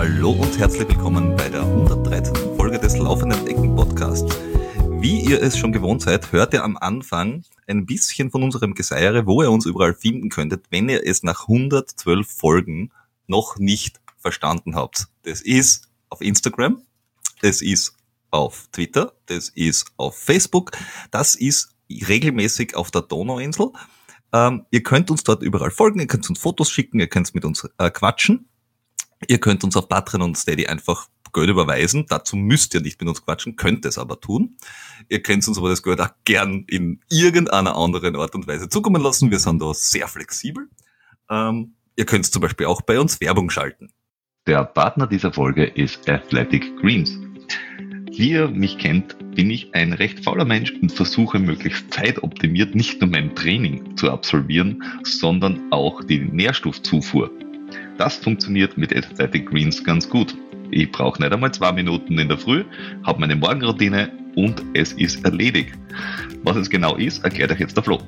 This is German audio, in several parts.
Hallo und herzlich willkommen bei der 113. Folge des Laufenden Ecken Podcasts. Wie ihr es schon gewohnt seid, hört ihr am Anfang ein bisschen von unserem Geseiere, wo ihr uns überall finden könntet, wenn ihr es nach 112 Folgen noch nicht verstanden habt. Das ist auf Instagram, das ist auf Twitter, das ist auf Facebook, das ist regelmäßig auf der Donauinsel. Ähm, ihr könnt uns dort überall folgen, ihr könnt uns Fotos schicken, ihr könnt mit uns äh, quatschen. Ihr könnt uns auf Patreon und Steady einfach Geld überweisen. Dazu müsst ihr nicht mit uns quatschen, könnt es aber tun. Ihr könnt uns aber das Geld auch gern in irgendeiner anderen Art und Weise zukommen lassen. Wir sind da sehr flexibel. Ähm, ihr könnt zum Beispiel auch bei uns Werbung schalten. Der Partner dieser Folge ist Athletic Greens. Wie ihr mich kennt, bin ich ein recht fauler Mensch und versuche möglichst zeitoptimiert nicht nur mein Training zu absolvieren, sondern auch die Nährstoffzufuhr. Das funktioniert mit Athletic Greens ganz gut. Ich brauche nicht einmal zwei Minuten in der Früh, habe meine Morgenroutine und es ist erledigt. Was es genau ist, erklärt euch jetzt der Flo.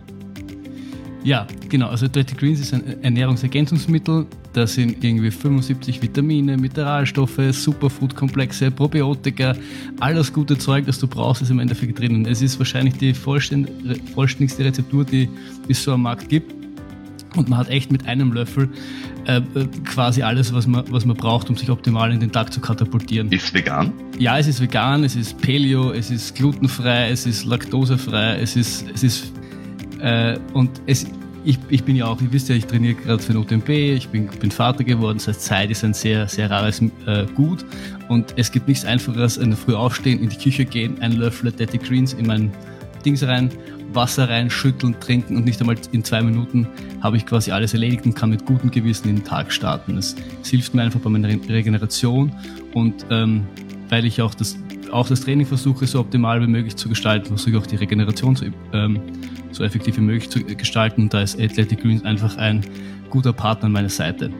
Ja, genau. Also Dirty Greens ist ein Ernährungsergänzungsmittel. Da sind irgendwie 75 Vitamine, Mineralstoffe, Superfood-Komplexe, Probiotika, alles gute Zeug, das du brauchst, ist im Endeffekt drin. Es ist wahrscheinlich die vollständigste Rezeptur, die es so am Markt gibt. Und man hat echt mit einem Löffel äh, quasi alles, was man, was man braucht, um sich optimal in den Tag zu katapultieren. Ist vegan? Ja, es ist vegan, es ist Paleo, es ist glutenfrei, es ist laktosefrei, es ist, es ist äh, und es, ich, ich bin ja auch, ihr wisst ja, ich trainiere gerade für den UTMB, ich bin, bin Vater geworden, das heißt Zeit ist ein sehr, sehr rares äh, Gut und es gibt nichts einfacheres, in der Früh aufstehen, in die Küche gehen, einen Löffel Daddy Greens in mein Dings rein, Wasser rein, schütteln, trinken und nicht einmal in zwei Minuten habe ich quasi alles erledigt und kann mit gutem Gewissen den Tag starten. Das hilft mir einfach bei meiner Regeneration und ähm, weil ich auch das, auch das Training versuche, so optimal wie möglich zu gestalten, versuche ich auch die Regeneration zu, ähm, so effektiv wie möglich zu gestalten. Und da ist Athletic Greens einfach ein guter Partner an meiner Seite.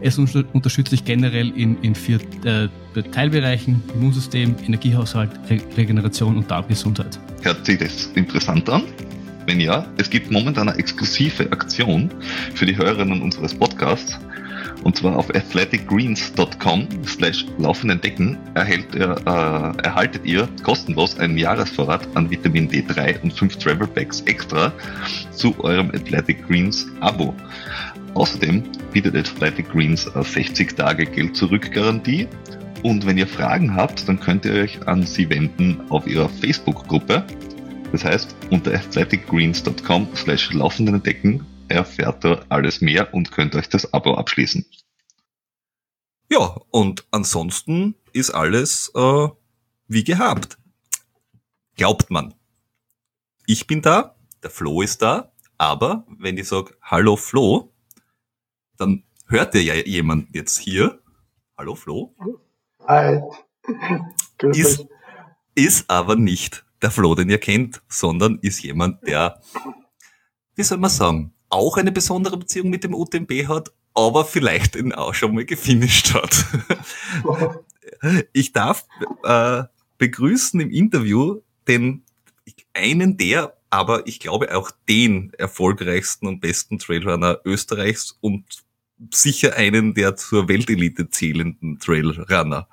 Es unterstützt sich generell in, in vier äh, Teilbereichen, Immunsystem, Energiehaushalt, Re Regeneration und Darmgesundheit. Hört sich das interessant an? Wenn ja, es gibt momentan eine exklusive Aktion für die Hörerinnen unseres Podcasts. Und zwar auf athleticgreens.com slash laufenden Decken erhält ihr, äh, erhaltet ihr kostenlos einen Jahresvorrat an Vitamin D3 und 5 Travel Packs extra zu eurem Athletic Greens Abo. Außerdem bietet Athletic Greens 60 Tage Geld zurück Garantie. Und wenn ihr Fragen habt, dann könnt ihr euch an sie wenden auf ihrer Facebook-Gruppe. Das heißt, unter athleticgreens.com slash laufenden Decken erfährt ihr alles mehr und könnt euch das Abo abschließen. Ja, und ansonsten ist alles äh, wie gehabt. Glaubt man. Ich bin da, der Flo ist da, aber wenn ich sage, hallo Flo, dann hört ihr ja jemand jetzt hier. Hallo Flo. Hi. Ist, ist aber nicht der Flo, den ihr kennt, sondern ist jemand, der, wie soll man sagen, auch eine besondere Beziehung mit dem UTMB hat, aber vielleicht den auch schon mal gefinisht hat. ich darf äh, begrüßen im Interview den einen der, aber ich glaube auch den erfolgreichsten und besten Trailrunner Österreichs und sicher einen der zur Weltelite zählenden Trailrunner.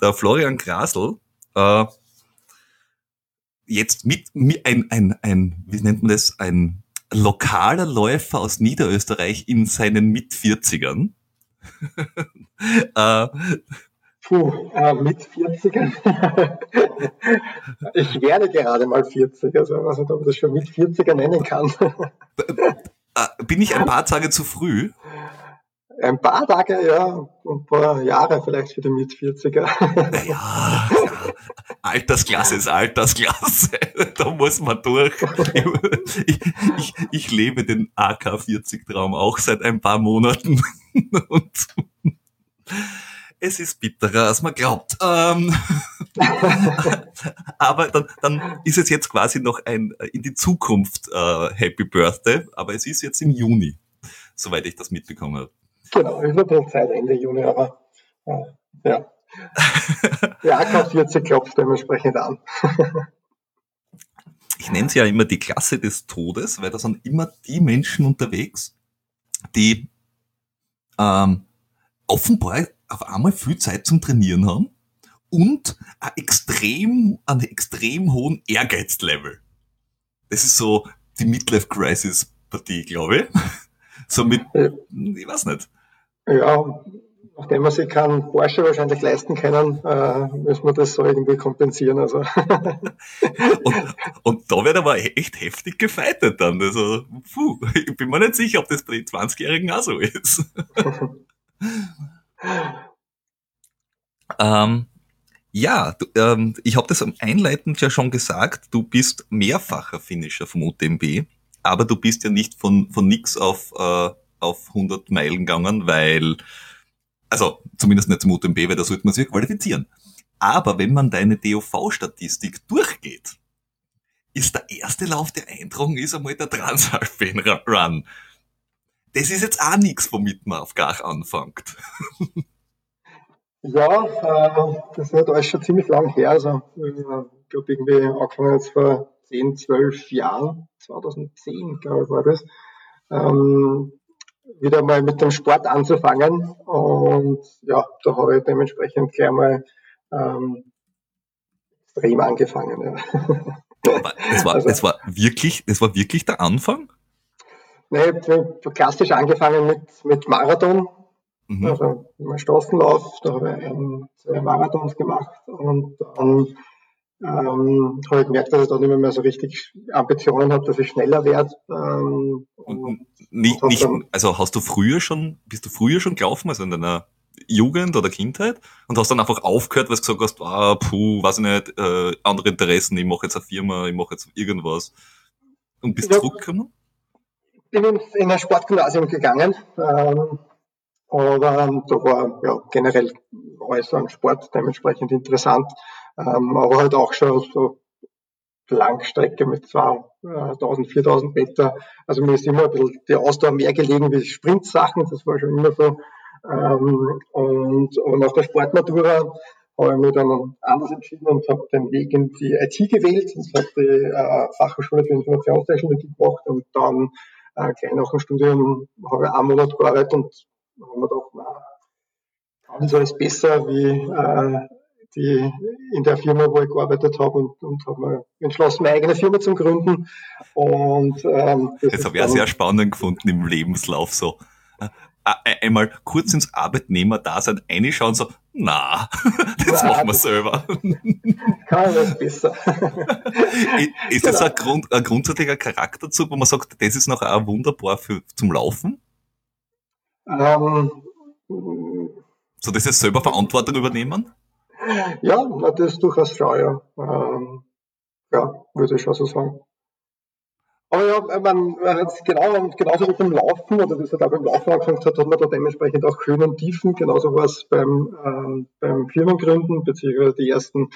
Der Florian Grasl, äh, jetzt mit, mit ein, ein, ein, wie nennt man das, ein lokaler Läufer aus Niederösterreich in seinen Mit-40ern. äh, Puh, äh, mit 40ern. ich werde gerade mal 40, also ich weiß nicht, ob ich das schon mit 40er nennen kann. Äh, bin ich ein paar Tage zu früh? Ein paar Tage, ja, ein paar Jahre vielleicht für den Mit-40er. Ja, ja, Altersklasse ist Altersklasse. Da muss man durch. Ich, ich, ich lebe den AK-40-Traum auch seit ein paar Monaten. Und es ist bitterer, als man glaubt. Ähm, aber dann, dann ist es jetzt quasi noch ein in die Zukunft äh, Happy Birthday, aber es ist jetzt im Juni, soweit ich das mitbekommen habe. Genau, ist bisschen Zeit Ende Juni, aber äh, ja. Die AK-40 klopft dementsprechend an. ich nenne es ja immer die Klasse des Todes, weil da sind immer die Menschen unterwegs, die ähm, offenbar auf einmal viel Zeit zum Trainieren haben und ein extrem, einen extrem hohen Ehrgeizlevel. Das ist so die Midlife-Crisis-Partie, glaube ich. So mit, ich weiß nicht. Ja, nachdem wir sich keinen Porsche wahrscheinlich leisten können, äh, müssen wir das so irgendwie kompensieren. Also. und, und da wird aber echt heftig gefeitet dann. Also, puh, ich bin mir nicht sicher, ob das bei den 20-Jährigen auch so ist. ähm, ja, du, ähm, ich habe das einleitend ja schon gesagt, du bist mehrfacher Finisher vom UTMB, aber du bist ja nicht von, von nix auf, äh, auf 100 Meilen gegangen, weil also zumindest nicht zum UTMB, weil da sollte man sich qualifizieren. Aber wenn man deine DOV-Statistik durchgeht, ist der erste Lauf, der eintragen ist, einmal der Transalpine Run. Das ist jetzt auch nichts, womit man auf Gach anfängt. Ja, äh, das ist alles schon ziemlich lang her. Also, äh, ich glaube, irgendwie angefangen jetzt vor 10, 12 Jahren, 2010, glaube ich, war das. Ähm, wieder mal mit dem Sport anzufangen. Und ja, da habe ich dementsprechend gleich mal ähm, extrem angefangen. Ja. Das war, also, das war wirklich, das war wirklich der Anfang? Nee, ich habe klassisch angefangen mit, mit Marathon. Mhm. Also mein Straßenlauf, da habe ich ein, zwei Marathons gemacht und dann ähm, habe ich gemerkt, dass ich da nicht mehr so richtig Ambitionen habe, dass ich schneller werde. Ähm, und nicht, nicht, dann, also hast du früher schon, bist du früher schon gelaufen, also in deiner Jugend oder Kindheit und hast dann einfach aufgehört, weil du gesagt hast, ah, puh, weiß ich nicht, äh, andere Interessen, ich mache jetzt eine Firma, ich mache jetzt irgendwas und bist ja, zurückgekommen? Ich bin in ein Sportgymnasium gegangen, ähm, aber ähm, da war ja generell alles an Sport dementsprechend interessant. Ähm, aber halt auch schon so Langstrecke mit 2000, 4000 Meter. Also mir ist immer ein bisschen die Ausdauer mehr gelegen wie Sprintsachen, das war schon immer so. Ähm, und, und nach der Sportmatura habe ich mich dann anders entschieden und habe den Weg in die IT gewählt. Das habe die äh, Fachhochschule für Informationstechnologie gemacht und dann äh, gleich nach dem Studium habe ich einen Monat gearbeitet und habe mir gedacht, na, kann das alles besser wie äh, die in der Firma, wo ich gearbeitet habe und, und habe mir entschlossen, meine eigene Firma zu gründen. Und ähm, das, das habe ich auch sehr spannend gefunden im Lebenslauf so. Einmal kurz ins Arbeitnehmer-Dasein reinschauen, so, na, das na, machen wir selber. Kann das besser. ist das genau. ein, Grund, ein grundsätzlicher Charakterzug, wo man sagt, das ist noch auch wunderbar für, zum Laufen? Ähm, so, das ist selber Verantwortung übernehmen? Ja, das ist durchaus schau, ja. Ähm, ja, würde ich schon so sagen. Aber ja, man, genau, genauso mit dem Laufen, oder das hat auch beim Laufen angefangen hat, hat man da dementsprechend auch Höhen und Tiefen. Genauso war es beim, ähm, beim Firmengründen, beziehungsweise die ersten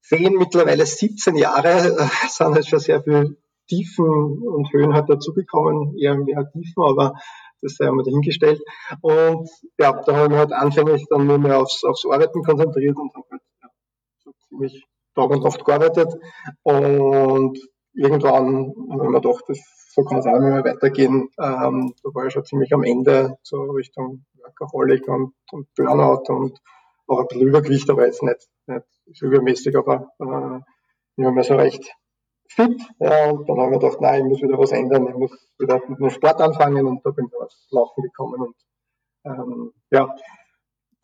zehn, mittlerweile 17 Jahre, äh, sind halt schon sehr viel Tiefen und Höhen halt dazugekommen, eher mehr Tiefen, aber das sei einmal dahingestellt. Und ja, da habe ich mich halt anfänglich dann nur mehr aufs, aufs Arbeiten konzentriert und habe halt ja, so ziemlich Tag und Nacht gearbeitet. Und irgendwann habe ich mir gedacht, das, so kann es auch nicht mehr weitergehen. Ähm, da war ich schon ziemlich am Ende, so Richtung Workaholic und, und Burnout und auch ein bisschen Übergewicht, aber jetzt nicht, nicht übermäßig, aber äh, nicht mehr so recht fit. Ja, und dann haben wir gedacht, nein, ich muss wieder was ändern, ich muss wieder mit dem Sport anfangen und da bin ich aufs Laufen gekommen. Und ähm, ja,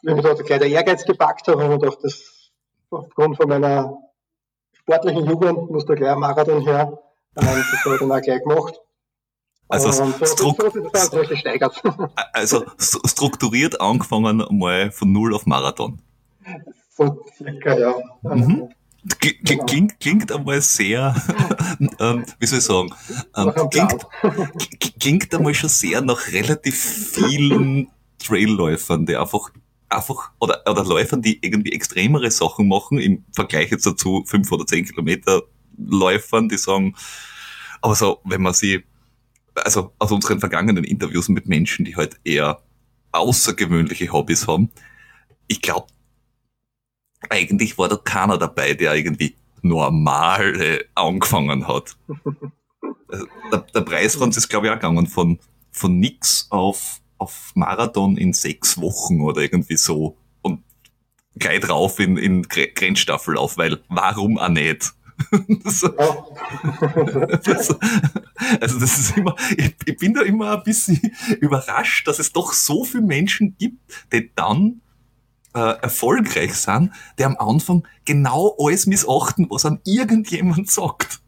wenn ich da gleich der Ehrgeiz gepackt habe, habe ich gedacht, das aufgrund von meiner sportlichen Jugend muss da gleich ein Marathon her. Ähm, das habe ich dann auch gleich gemacht. Also, so, also strukturiert angefangen mal von null auf Marathon. So circa, ja. Mhm. Genau. Klingt, klingt einmal sehr, ähm, wie soll ich sagen, ähm, klingt, klingt einmal schon sehr nach relativ vielen Trailläufern, die einfach, einfach, oder, oder Läufern, die irgendwie extremere Sachen machen, im Vergleich jetzt dazu fünf oder zehn Kilometer Läufern, die sagen, aber so, wenn man sie, also aus unseren vergangenen Interviews mit Menschen, die halt eher außergewöhnliche Hobbys haben, ich glaube, eigentlich war da keiner dabei, der irgendwie normal äh, angefangen hat. Also, der, der Preis von uns ist, glaube ich, auch gegangen von, von nix auf auf Marathon in sechs Wochen oder irgendwie so und gleich drauf in, in Grenzstaffellauf, weil warum auch nicht? Das, das, also das ist immer, ich, ich, bin da immer ein bisschen überrascht, dass es doch so viele Menschen gibt, die dann äh, erfolgreich sind, die am Anfang genau alles missachten, was an irgendjemand sagt.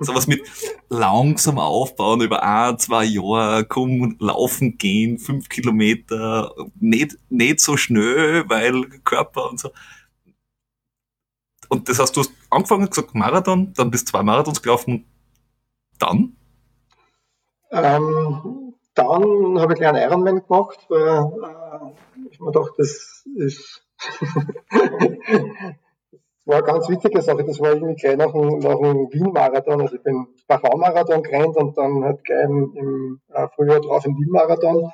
Sowas mit langsam aufbauen über ein, zwei Jahre, komm, laufen gehen, fünf Kilometer, nicht, nicht so schnell, weil Körper und so. Und das heißt, du hast angefangen, gesagt Marathon, dann bist zwei Marathons gelaufen, dann? Ähm, dann habe ich einen Ironman gemacht, weil äh, mir gedacht, das ist war eine ganz wichtige Sache. Das war irgendwie gleich nach nach dem Wien-Marathon. Also ich bin Dachau-Marathon gerannt und dann halt gleich im, im äh, Frühjahr drauf im Wien-Marathon.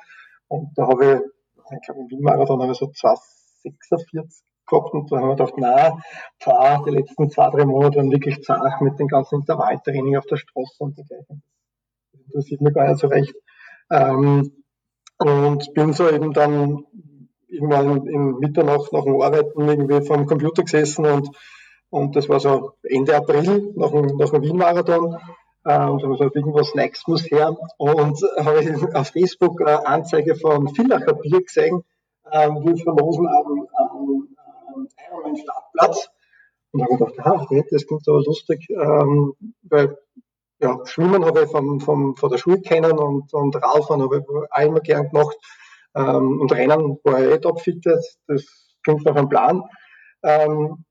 Und da habe ich, ich glaube im Wien-Marathon habe ich so 246 gehabt und da haben wir gedacht, na, fahr, die letzten zwei, drei Monate waren wirklich zart mit dem ganzen Intervalltraining auf der Straße und dergleichen. Das interessiert mich gar nicht so recht. Ähm, und bin so eben dann irgendwann in Mitternacht nach dem Arbeiten irgendwie vom Computer gesessen und, und das war so Ende April nach dem, nach dem Wien-Marathon. Äh, und habe gesagt, irgendwas Snacks muss her. Und habe ich auf Facebook eine Anzeige von Villacher Bier gesehen, äh, wir verlosen am, am, am Ironman Startplatz. Und habe gedacht, ah, das klingt aber lustig, ähm, weil ja, Schwimmen habe ich vom, vom, von der Schule kennen und, und Radfahren habe ich auch immer gern gemacht. Ähm, und Rennen war ich eh topfit, das klingt nach einem Plan. Ähm,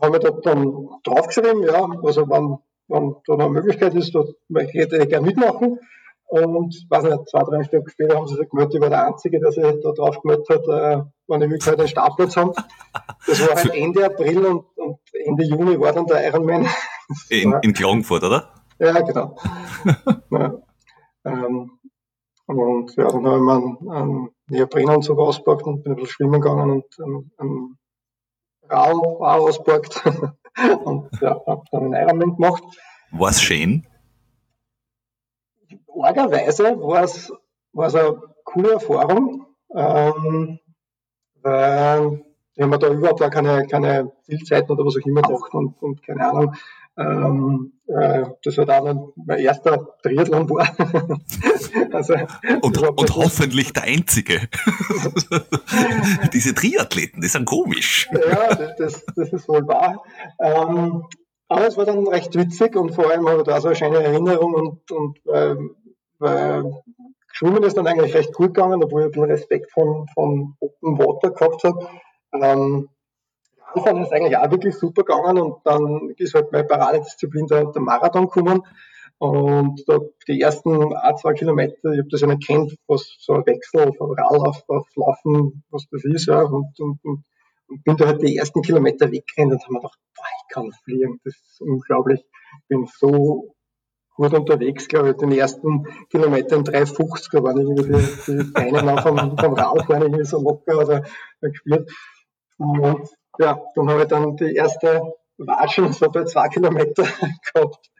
haben wir dort dann draufgeschrieben, ja, also wenn, wenn da eine Möglichkeit ist, dort hätte ich gerne mitmachen. Und weiß nicht, zwei, drei Stunden später haben sie sich gemeldet, ich war der Einzige, der sich da drauf gemeldet hat, äh, wenn die Möglichkeit einen Startplatz haben. Das war halt Ende April und, und Ende Juni war dann der Ironman. In, in Klagenfurt, oder? Ja, genau. ja. Ähm, und ja, dann habe ich mir einen, einen Neoprenanzug ausgepackt und bin ein bisschen schwimmen gegangen und einen, einen Raum ausgepackt. und ja, habe dann einen Ironman gemacht. War es schön? Orgerweise war es, war es eine coole Erfahrung, ähm, weil ich habe mir da überhaupt gar keine, keine Zielzeiten oder was auch immer gedacht und, und keine Ahnung. Ähm, äh, das war dann mein erster Triathlon war. also, und, und hoffentlich der einzige. Diese Triathleten, die sind komisch. ja, das, das ist wohl wahr. Ähm, aber es war dann recht witzig und vor allem habe ich da so eine schöne Erinnerung und, und ähm, weil Schwimmen ist dann eigentlich recht gut gegangen, obwohl ich bisschen Respekt von, von Open Water gehabt habe. Ähm, Anfang ist eigentlich auch wirklich super gegangen und dann ist halt meine Paradedisziplin der, der Marathon gekommen. Und da die ersten ein, zwei Kilometer, ich habe das ja nicht kennt, was so ein Wechsel von Rad auf, auf Laufen, was das ist, ja, und, und, und, und bin da halt die ersten Kilometer weggerannt und habe mir gedacht, boah, ich kann fliegen, das ist unglaublich. Ich bin so gut unterwegs, glaube ich, den ersten Kilometer in 3,50, da waren irgendwie die, Beine vom, vom Rad waren irgendwie so locker oder gespielt. Und ja, dann habe ich dann die erste Watschen so bei zwei Kilometer gehabt,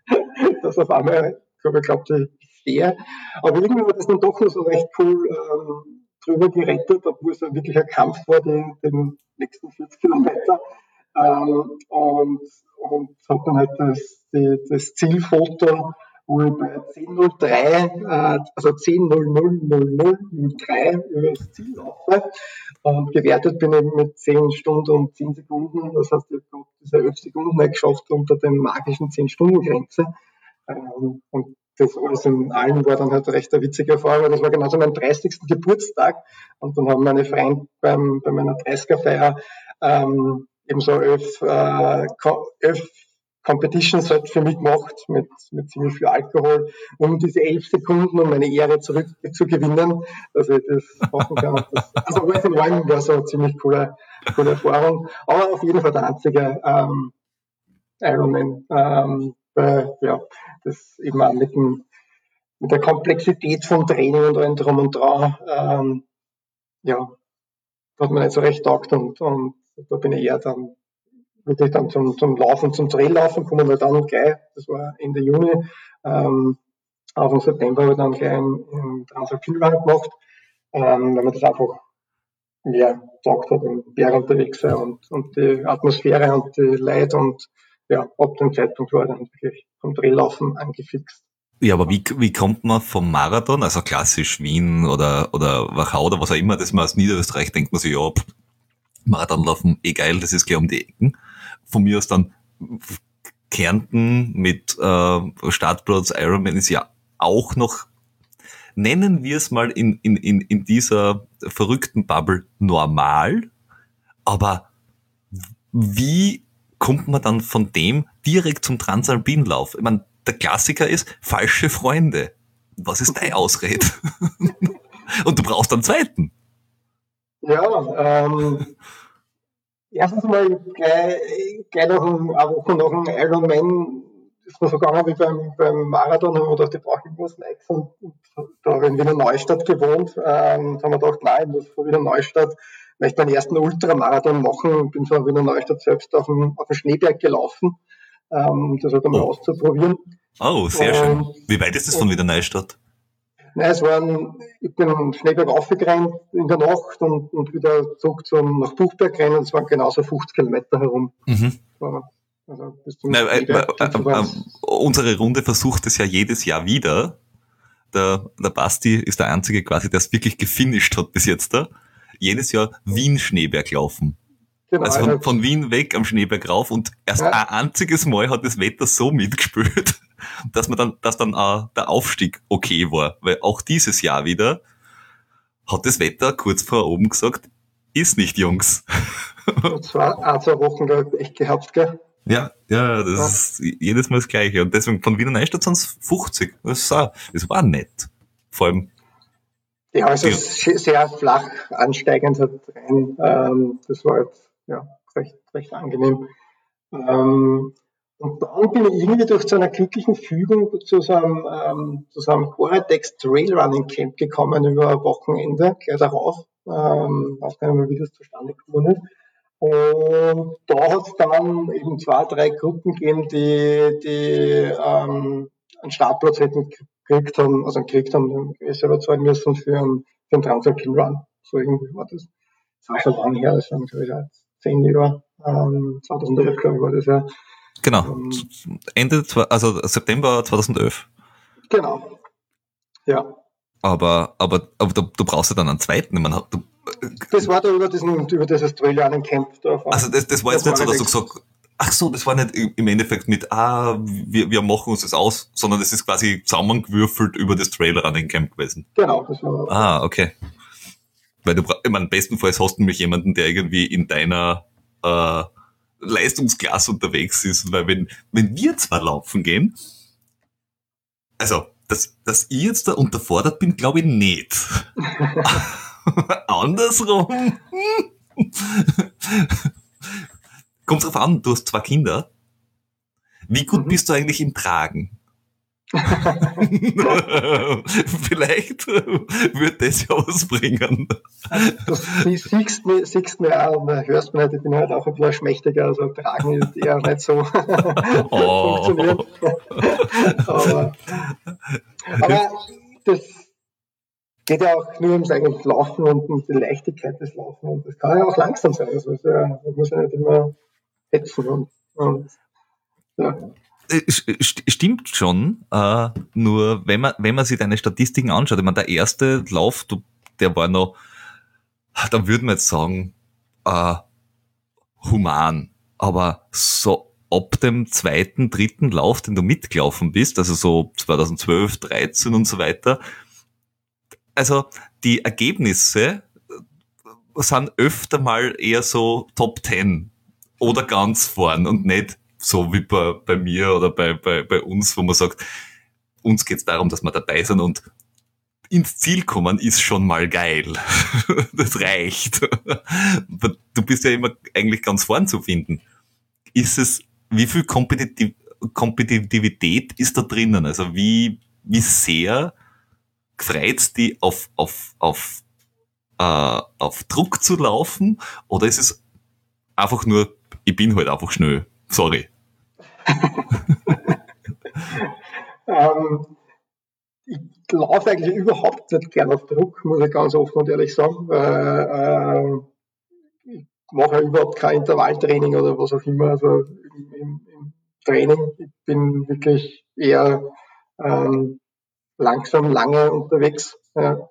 dass auf einmal, ich habe geglaubt, ich stehe. Aber irgendwie war das dann doch noch so recht cool ähm, drüber gerettet, obwohl es ja wirklich ein Kampf war, den, den nächsten 40 Kilometer. Ähm, und und habe dann halt das, die, das Zielfoto wo ich bei 10.03, äh, also 10.00.0003 über das Ziel laufe. Und gewertet bin ich mit 10 Stunden und 10 Sekunden. Das heißt, ich habe diese 11 Sekunden nicht geschafft unter der magischen 10-Stunden-Grenze. Ähm, und das alles in allem war dann halt recht eine witzige Erfahrung, das war genauso mein 30. Geburtstag. Und dann haben meine Freunde beim, bei meiner 30er-Feier ähm, eben so elf, äh, elf Competitions halt für mich gemacht mit, mit ziemlich viel Alkohol, um diese elf Sekunden um meine Ehre zurück zu gewinnen, dass ich das machen kann. Also alles in allem war so eine ziemlich coole, coole Erfahrung. Aber auf jeden Fall der einzige ähm, Ironman, ähm, weil, ja, das eben auch mit, dem, mit der Komplexität vom Training und allem drum und dran, ähm, ja, hat mir nicht so recht taugt und, und da bin ich eher dann wirklich dann zum, zum Laufen, zum Traillaufen kommen wir dann gleich, das war Ende Juni, ähm, auch im September habe ich dann gleich im, im Transalpinrun gemacht ähm, wenn man das einfach mehr gesagt hat und Berg unterwegs sein und, und die Atmosphäre und die Leute und ja, ab dem Zeitpunkt war ich dann wirklich vom Drehlaufen angefixt. Ja, aber wie, wie kommt man vom Marathon, also klassisch Wien oder, oder Wachau oder was auch immer, das man aus Niederösterreich denkt man sich, ja, pff, Marathonlaufen, eh geil, das ist gleich um die Ecken. Von mir aus dann Kärnten mit äh, Startplatz Ironman ist ja auch noch, nennen wir es mal in, in, in, in dieser verrückten Bubble normal, aber wie kommt man dann von dem direkt zum Transalpinlauf? Ich meine, der Klassiker ist falsche Freunde. Was ist deine Ausrede? Und du brauchst einen zweiten. Ja, ähm, erstens mal gleich, gleich nach einem, eine Woche nach dem Ironman ist mir so gegangen wie beim, beim Marathon, haben wir gedacht, ich brauche irgendwas Neues. Und, und da habe ich in Wiener Neustadt gewohnt. Ähm, da haben wir gedacht, nein, ich muss von Wiener Neustadt möchte meinen ersten Ultramarathon machen. Bin von Wiener Neustadt selbst auf dem, auf dem Schneeberg gelaufen, ähm, das halt einmal oh. auszuprobieren. Oh, sehr schön. Wie weit ist das von Wiener Neustadt? Nein, es waren, ich bin Schneeberg aufgerannt in der Nacht und, und wieder zurück zum, nach Buchberg rennen. Es waren genauso 50 Kilometer herum. Mhm. Also bis zum Na, äh, äh, äh, unsere Runde versucht es ja jedes Jahr wieder. Der, der Basti ist der Einzige quasi, der es wirklich gefinisht hat bis jetzt da. Jedes Jahr Wien-Schneeberg laufen. Genau, also von, von, Wien weg am Schneeberg rauf und erst ja. ein einziges Mal hat das Wetter so mitgespielt, dass man dann, dass dann auch der Aufstieg okay war. Weil auch dieses Jahr wieder hat das Wetter kurz vor oben gesagt, ist nicht, Jungs. Das war ein, zwei Wochen da echt gehabt, gell? Ja, ja, das ja. ist jedes Mal das Gleiche. Und deswegen von Wiener Neustadt sind es 50. Das, ist auch, das war nett. Vor allem. Ja, also sehr flach ansteigend hat. Ähm, das war jetzt ja, recht, recht angenehm. Ähm, und dann bin ich irgendwie durch zu einer glücklichen Fügung zu so einem, ähm, zu so einem Coratex Trailrunning Camp gekommen über ein Wochenende, gleich darauf. Ähm, weiß gar nicht mehr, wie das zustande gekommen ist. Und da hat es dann eben zwei, drei Gruppen gegeben, die, die ähm, einen Startplatz hätten gekriegt haben, also gekriegt haben, die selber zahlen müssen für einen, für einen Transalpine Run. So irgendwie war das. Das war schon lange her, das waren, glaube ich, zehn Jahre, ähm, 2011, glaube ich, war das ja. Genau, ähm, Ende, also September 2011. Genau, ja. Aber, aber, aber du, du brauchst ja dann einen zweiten. Ich meine, du, das war da über, diesen, über dieses Trillianen Camp. Da also das, das war jetzt das nicht so, dass du gesagt ach so, das war nicht im Endeffekt mit, ah, wir, wir machen uns das aus, sondern es ist quasi zusammengewürfelt über das Trailer an den Camp gewesen. Genau, das war Ah, okay. Weil du, ich meine, bestenfalls hast du nämlich jemanden, der irgendwie in deiner äh, Leistungsklasse unterwegs ist, weil wenn, wenn wir zwar laufen gehen, also, dass, dass ich jetzt da unterfordert bin, glaube ich nicht. Andersrum. Kommt drauf an, du hast zwei Kinder. Wie gut mhm. bist du eigentlich im Tragen? Vielleicht wird das ja was bringen. Du siehst, mir, siehst mir auch und hörst mir, ich bin halt auch ein bisschen schmächtiger, also tragen ist eher nicht so oh. funktioniert. aber, aber das geht ja auch nur ums eigentliche Laufen und um die Leichtigkeit des Laufen und das kann ja auch langsam sein. Also ja, man muss ja nicht immer hetzen und, und ja. Äh, stimmt schon, äh, nur wenn man, wenn man sich deine Statistiken anschaut, ich meine, der erste Lauf, der war noch, da würde man jetzt sagen, äh, human. Aber so ab dem zweiten, dritten Lauf, den du mitgelaufen bist, also so 2012, 13 und so weiter, also die Ergebnisse sind öfter mal eher so Top 10 oder ganz vorn und nicht so wie bei, bei mir oder bei, bei, bei uns, wo man sagt, uns geht es darum, dass wir dabei sind und ins Ziel kommen ist schon mal geil. das reicht. Du bist ja immer eigentlich ganz vorn zu finden. Ist es, wie viel Kompetitiv Kompetitivität ist da drinnen? Also wie, wie sehr freut die auf, auf, auf, äh, auf Druck zu laufen? Oder ist es einfach nur, ich bin halt einfach schnell. Sorry. Ähm, ich laufe eigentlich überhaupt nicht gern auf Druck, muss ich ganz offen und ehrlich sagen. Äh, ich mache überhaupt kein Intervalltraining oder was auch immer, also im, im, Training. Ich bin wirklich eher ähm, langsam, lange unterwegs. Ja.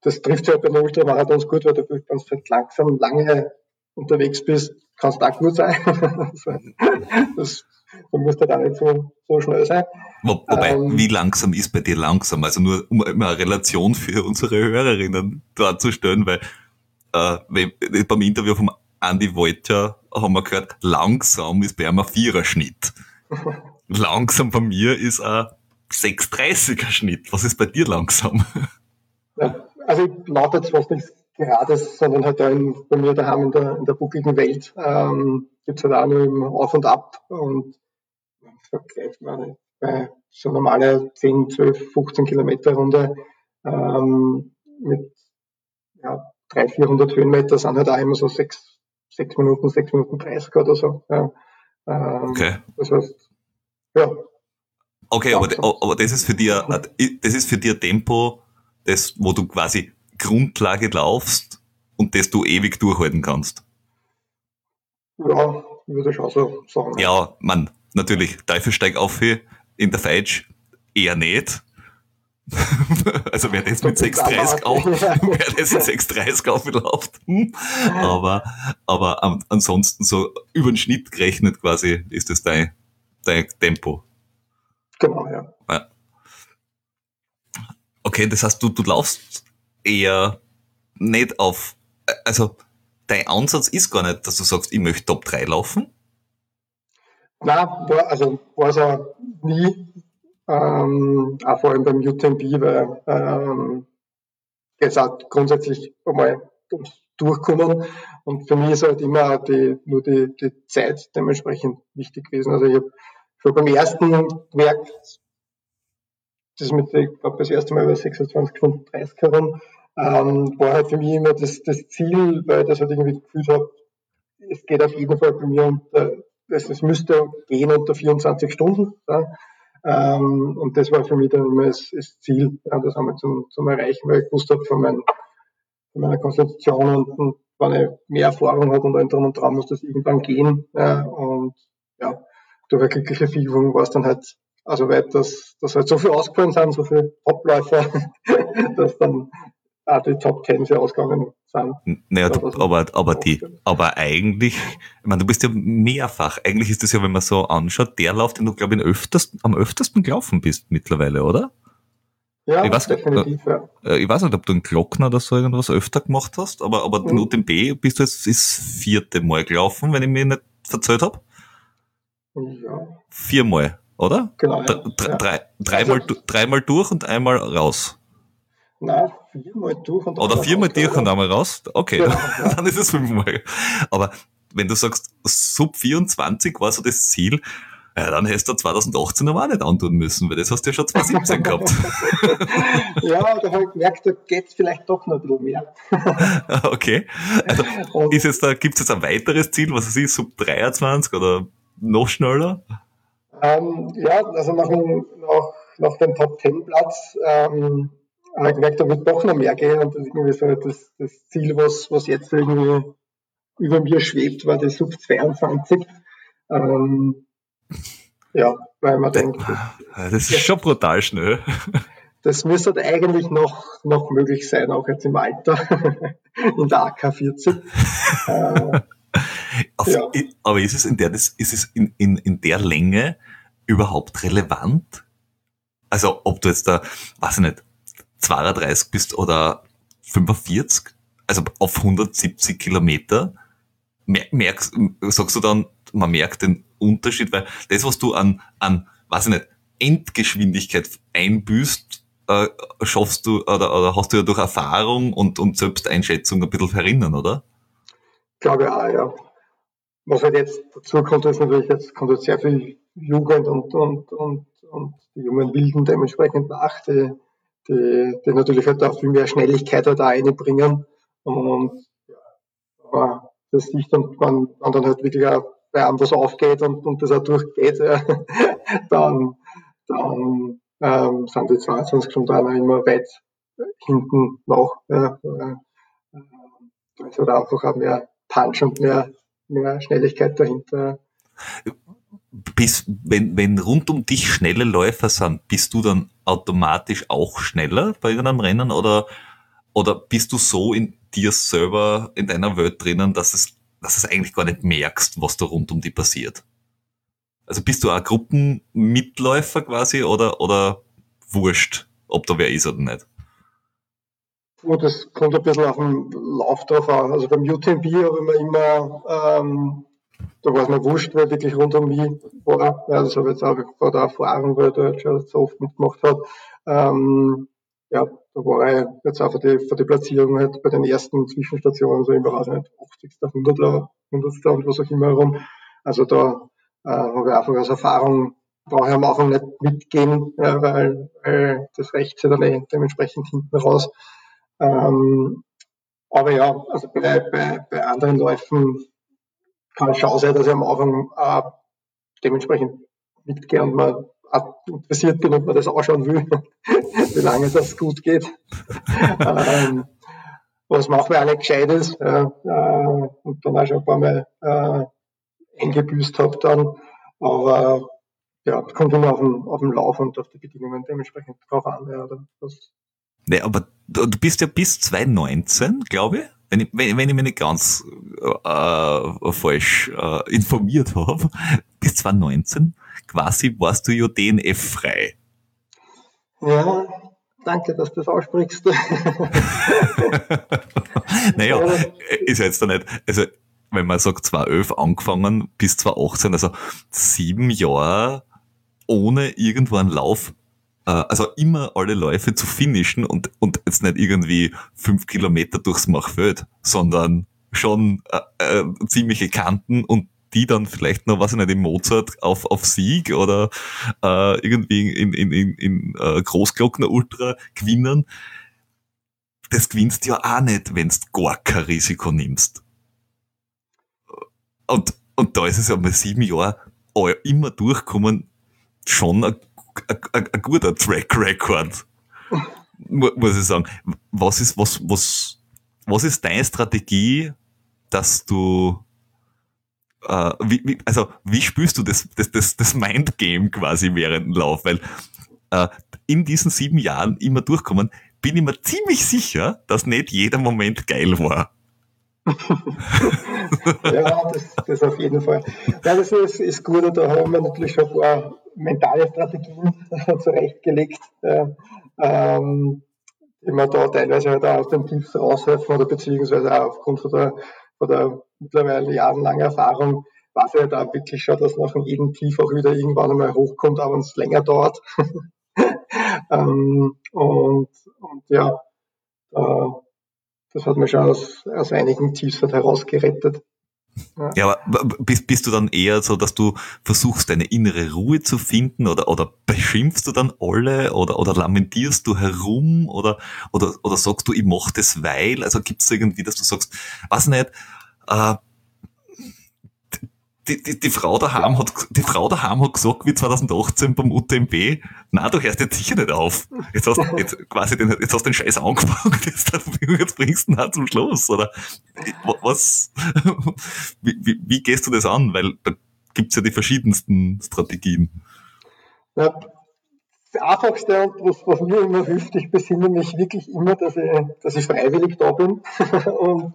Das trifft halt bei den Ultramarathons gut, weil du halt langsam, lange unterwegs bist, kannst auch gut sein. das, du musst halt auch nicht so, so schnell sein. Wo, wobei, ähm, wie langsam ist bei dir langsam? Also nur, um immer eine Relation für unsere Hörerinnen darzustellen, weil äh, beim Interview vom Andy Wolter haben wir gehört, langsam ist bei einem ein Viererschnitt. langsam bei mir ist ein 630er Schnitt. Was ist bei dir langsam? Ja, also ich laufe jetzt fast nichts Gerades, sondern halt da in, bei mir daheim in der, in der buckligen Welt ähm, gibt es halt auch nur im Auf und Ab und vergleich mal bei so normale 10, 12, 15 Kilometer Runde ähm, mit ja, 300, 400 Höhenmeter sind halt auch immer so 6, 6 Minuten, 6 Minuten 30 oder so. Ja. Ähm, okay. Das heißt, ja. Okay, aber, aber das ist für dich, das ist für dich ein Tempo, das, wo du quasi Grundlage laufst und das du ewig durchhalten kannst. Ja, würde ich auch so sagen. Ja, man, natürlich, Teufelsteig auf in der Feitsch eher nicht. also wer das mit 6,30 auf, wer das mit 6,30 aufläuft. Hm. aber, aber ansonsten so über den Schnitt gerechnet quasi ist das dein, dein Tempo. Genau, ja. ja. Okay, das heißt, du, du laufst eher nicht auf, also dein Ansatz ist gar nicht, dass du sagst, ich möchte Top 3 laufen. Nein, war, also war es auch nie, ähm, auch vor allem beim UTMB, weil ähm, es auch grundsätzlich einmal ums Durchkommen und für mich ist halt immer die, nur die, die Zeit dementsprechend wichtig gewesen. Also ich habe schon beim ersten Werk, das mit, ich glaube, das erste Mal über 26 Stunden 30 herum, ähm, war halt für mich immer das, das Ziel, weil ich das halt irgendwie gefühlt habe, es geht auf jeden Fall bei mir unter, es, es müsste gehen unter 24 Stunden. Ja. Ähm, und das war für mich dann immer das, das Ziel, ja, das wir zum, zum Erreichen, weil ich gewusst habe von, mein, von meiner Konstitution und, und wenn ich mehr Erfahrung habe und allem drum und dran muss das irgendwann gehen. Ja, und ja, durch eine glückliche Fügung war es dann halt, also weit, dass, dass halt so viel ausgefallen sind, so viele Topläufer, dass dann auch die Top Ten für ausgegangen sind. Naja, du, aber, aber die, aber eigentlich, ich meine, du bist ja mehrfach, eigentlich ist das ja, wenn man so anschaut, der Lauf, den du, glaube ich, öftersten, am öftersten gelaufen bist mittlerweile, oder? Ja, ich weiß, definitiv, ja. Äh, ich weiß nicht, ob du einen Glockner oder so irgendwas öfter gemacht hast, aber, aber mhm. den UTMB bist du jetzt das vierte Mal gelaufen, wenn ich mir nicht verzählt habe. Ja. Viermal, oder? Genau. Ja. Drei, drei, dreimal, also, dreimal durch und einmal raus. Nein, viermal durch und Oder viermal durch und einmal raus? Okay, ja, dann ist es fünfmal. Aber wenn du sagst, Sub 24 war so das Ziel, ja, dann hättest du 2018 aber auch nicht antun müssen, weil das hast du ja schon 2017 gehabt. ja, da habe ich gemerkt, da geht's vielleicht doch noch ein bisschen mehr. okay. Also, ist jetzt da, gibt's jetzt ein weiteres Ziel, was ist, Sub 23 oder noch schneller? Ähm, ja, also nach, nach, nach dem Top 10 Platz, ähm, habe ich gemerkt, da wird doch noch mehr gehen und das ist irgendwie so das, das Ziel, was, was jetzt irgendwie über mir schwebt, war das Sub 22. Ähm, ja, weil man denkt. Das, das ist schon brutal schnell. Das müsste eigentlich noch, noch möglich sein, auch jetzt im Alter, in der AK 40. äh, Auf, ja. Aber ist es in der, ist es in, in, in der Länge überhaupt relevant? Also, ob du jetzt da, weiß ich nicht, 32 bist oder 45, also auf 170 Kilometer, merkst, sagst du dann, man merkt den Unterschied, weil das, was du an, an, weiß ich nicht, Endgeschwindigkeit einbüßt, äh, schaffst du oder, oder hast du ja durch Erfahrung und, und Selbsteinschätzung ein bisschen verinnern, oder? Ich glaube auch, ja. Was halt jetzt dazu kommt, ist natürlich, jetzt kommt jetzt sehr viel Jugend und, und, und, und die jungen Wilden dementsprechend nach, die die, die natürlich halt auch viel mehr Schnelligkeit halt da reinbringen. Und ja, das Licht und man, man dann halt wirklich auch bei einem was aufgeht und, und das auch durchgeht, ja, dann, dann ähm, sind die 22 Stunden immer weit hinten noch. Ja, da ist halt einfach auch mehr Punch und mehr, mehr Schnelligkeit dahinter. Bis, wenn, wenn rund um dich schnelle Läufer sind, bist du dann automatisch auch schneller bei irgendeinem Rennen oder, oder bist du so in dir selber, in deiner Welt drinnen, dass es, dass es eigentlich gar nicht merkst, was da rund um dich passiert? Also bist du ein Gruppenmitläufer quasi oder, oder wurscht, ob da wer ist oder nicht? Und das kommt ein bisschen auf den Lauf drauf an. Also beim UTMB habe ich mir immer, ähm, da war es mir wurscht, weil wirklich rund um mich war. Ja, das habe ich jetzt auch der Erfahrung, weil ich da jetzt schon so oft mitgemacht habe. Ähm, ja, da war ich jetzt auch für die, für die Platzierung halt bei den ersten Zwischenstationen, so immer, weiß nicht, 80., 100. 100. und was auch immer herum. Also da äh, habe ich einfach aus Erfahrung, brauche ich am Anfang nicht mitgehen, ja, weil, weil das rächt sich dann eh dementsprechend hinten raus. Ähm, aber ja, also bei, bei, bei anderen Läufen kann schon sein, dass ich am Anfang äh, dementsprechend mitgehe und man interessiert bin und man das anschauen will, wie lange das gut geht. ähm, was manchmal auch nicht gescheit ist äh, äh, und dann auch schon ein paar Mal äh, eingebüßt habe dann. Aber ja, kommt immer auf den, auf den Lauf und auf die Bedingungen dementsprechend drauf an. Ja, das, Nee, aber du bist ja bis 2019, glaube ich, wenn ich, wenn, wenn ich mich nicht ganz äh, falsch äh, informiert habe, bis 2019 quasi warst du ja DNF-frei. Ja, danke, dass du das aussprichst. naja, ist jetzt da nicht, also wenn man sagt 2011 angefangen bis 2018, also sieben Jahre ohne irgendwo einen Lauf äh, also immer alle Läufe zu finishen und, und jetzt nicht irgendwie fünf Kilometer durchs Machfeld, sondern schon äh, äh, ziemliche Kanten und die dann vielleicht noch, was ich nicht, im Mozart auf, auf Sieg oder äh, irgendwie in, in, in, in äh, Großglockner Ultra gewinnen. Das gewinnst du ja auch nicht, wenn du gar kein Risiko nimmst. Und, und da ist es ja mal sieben Jahre immer durchkommen, schon ein ein guter Track Record. Muss ich sagen. Was ist, was, was, was ist deine Strategie, dass du, äh, wie, wie, also, wie spürst du das, das, das, das Mindgame quasi während dem Lauf? Weil, äh, in diesen sieben Jahren immer durchkommen, bin ich mir ziemlich sicher, dass nicht jeder Moment geil war. Ja, das, das auf jeden Fall. Ja, das ist, ist gut und da haben wir natürlich schon ein paar mentale Strategien zurechtgelegt, äh, ähm, die man da teilweise halt auch aus den Tiefs raushelfen oder beziehungsweise auch aufgrund von der, von der mittlerweile jahrelangen Erfahrung weiß ich halt auch wirklich schon, dass nach jedem Tief auch wieder irgendwann einmal hochkommt, wenn es länger dauert. ähm, und, und ja, äh, das hat mich schon aus, aus einigen Tiefs halt herausgerettet. Ja, ja aber bist, bist du dann eher so, dass du versuchst, deine innere Ruhe zu finden oder, oder beschimpfst du dann alle oder, oder lamentierst du herum oder, oder, oder sagst du, ich mach das weil? Also gibt es irgendwie, dass du sagst, was nicht, äh, die, die, die Frau daheim hat, die Frau daheim hat gesagt, wie 2018 beim UTMB, na, du hörst jetzt sicher nicht auf. Jetzt hast, jetzt quasi den, jetzt hast du den Scheiß angefangen, jetzt, jetzt bringst du ihn halt zum Schluss, oder? Was, wie, wie, wie gehst du das an? Weil da gibt's ja die verschiedensten Strategien. Ja, das Einfachste und was, was mir immer hilft, ich besinne mich wirklich immer, dass ich, dass ich freiwillig da bin und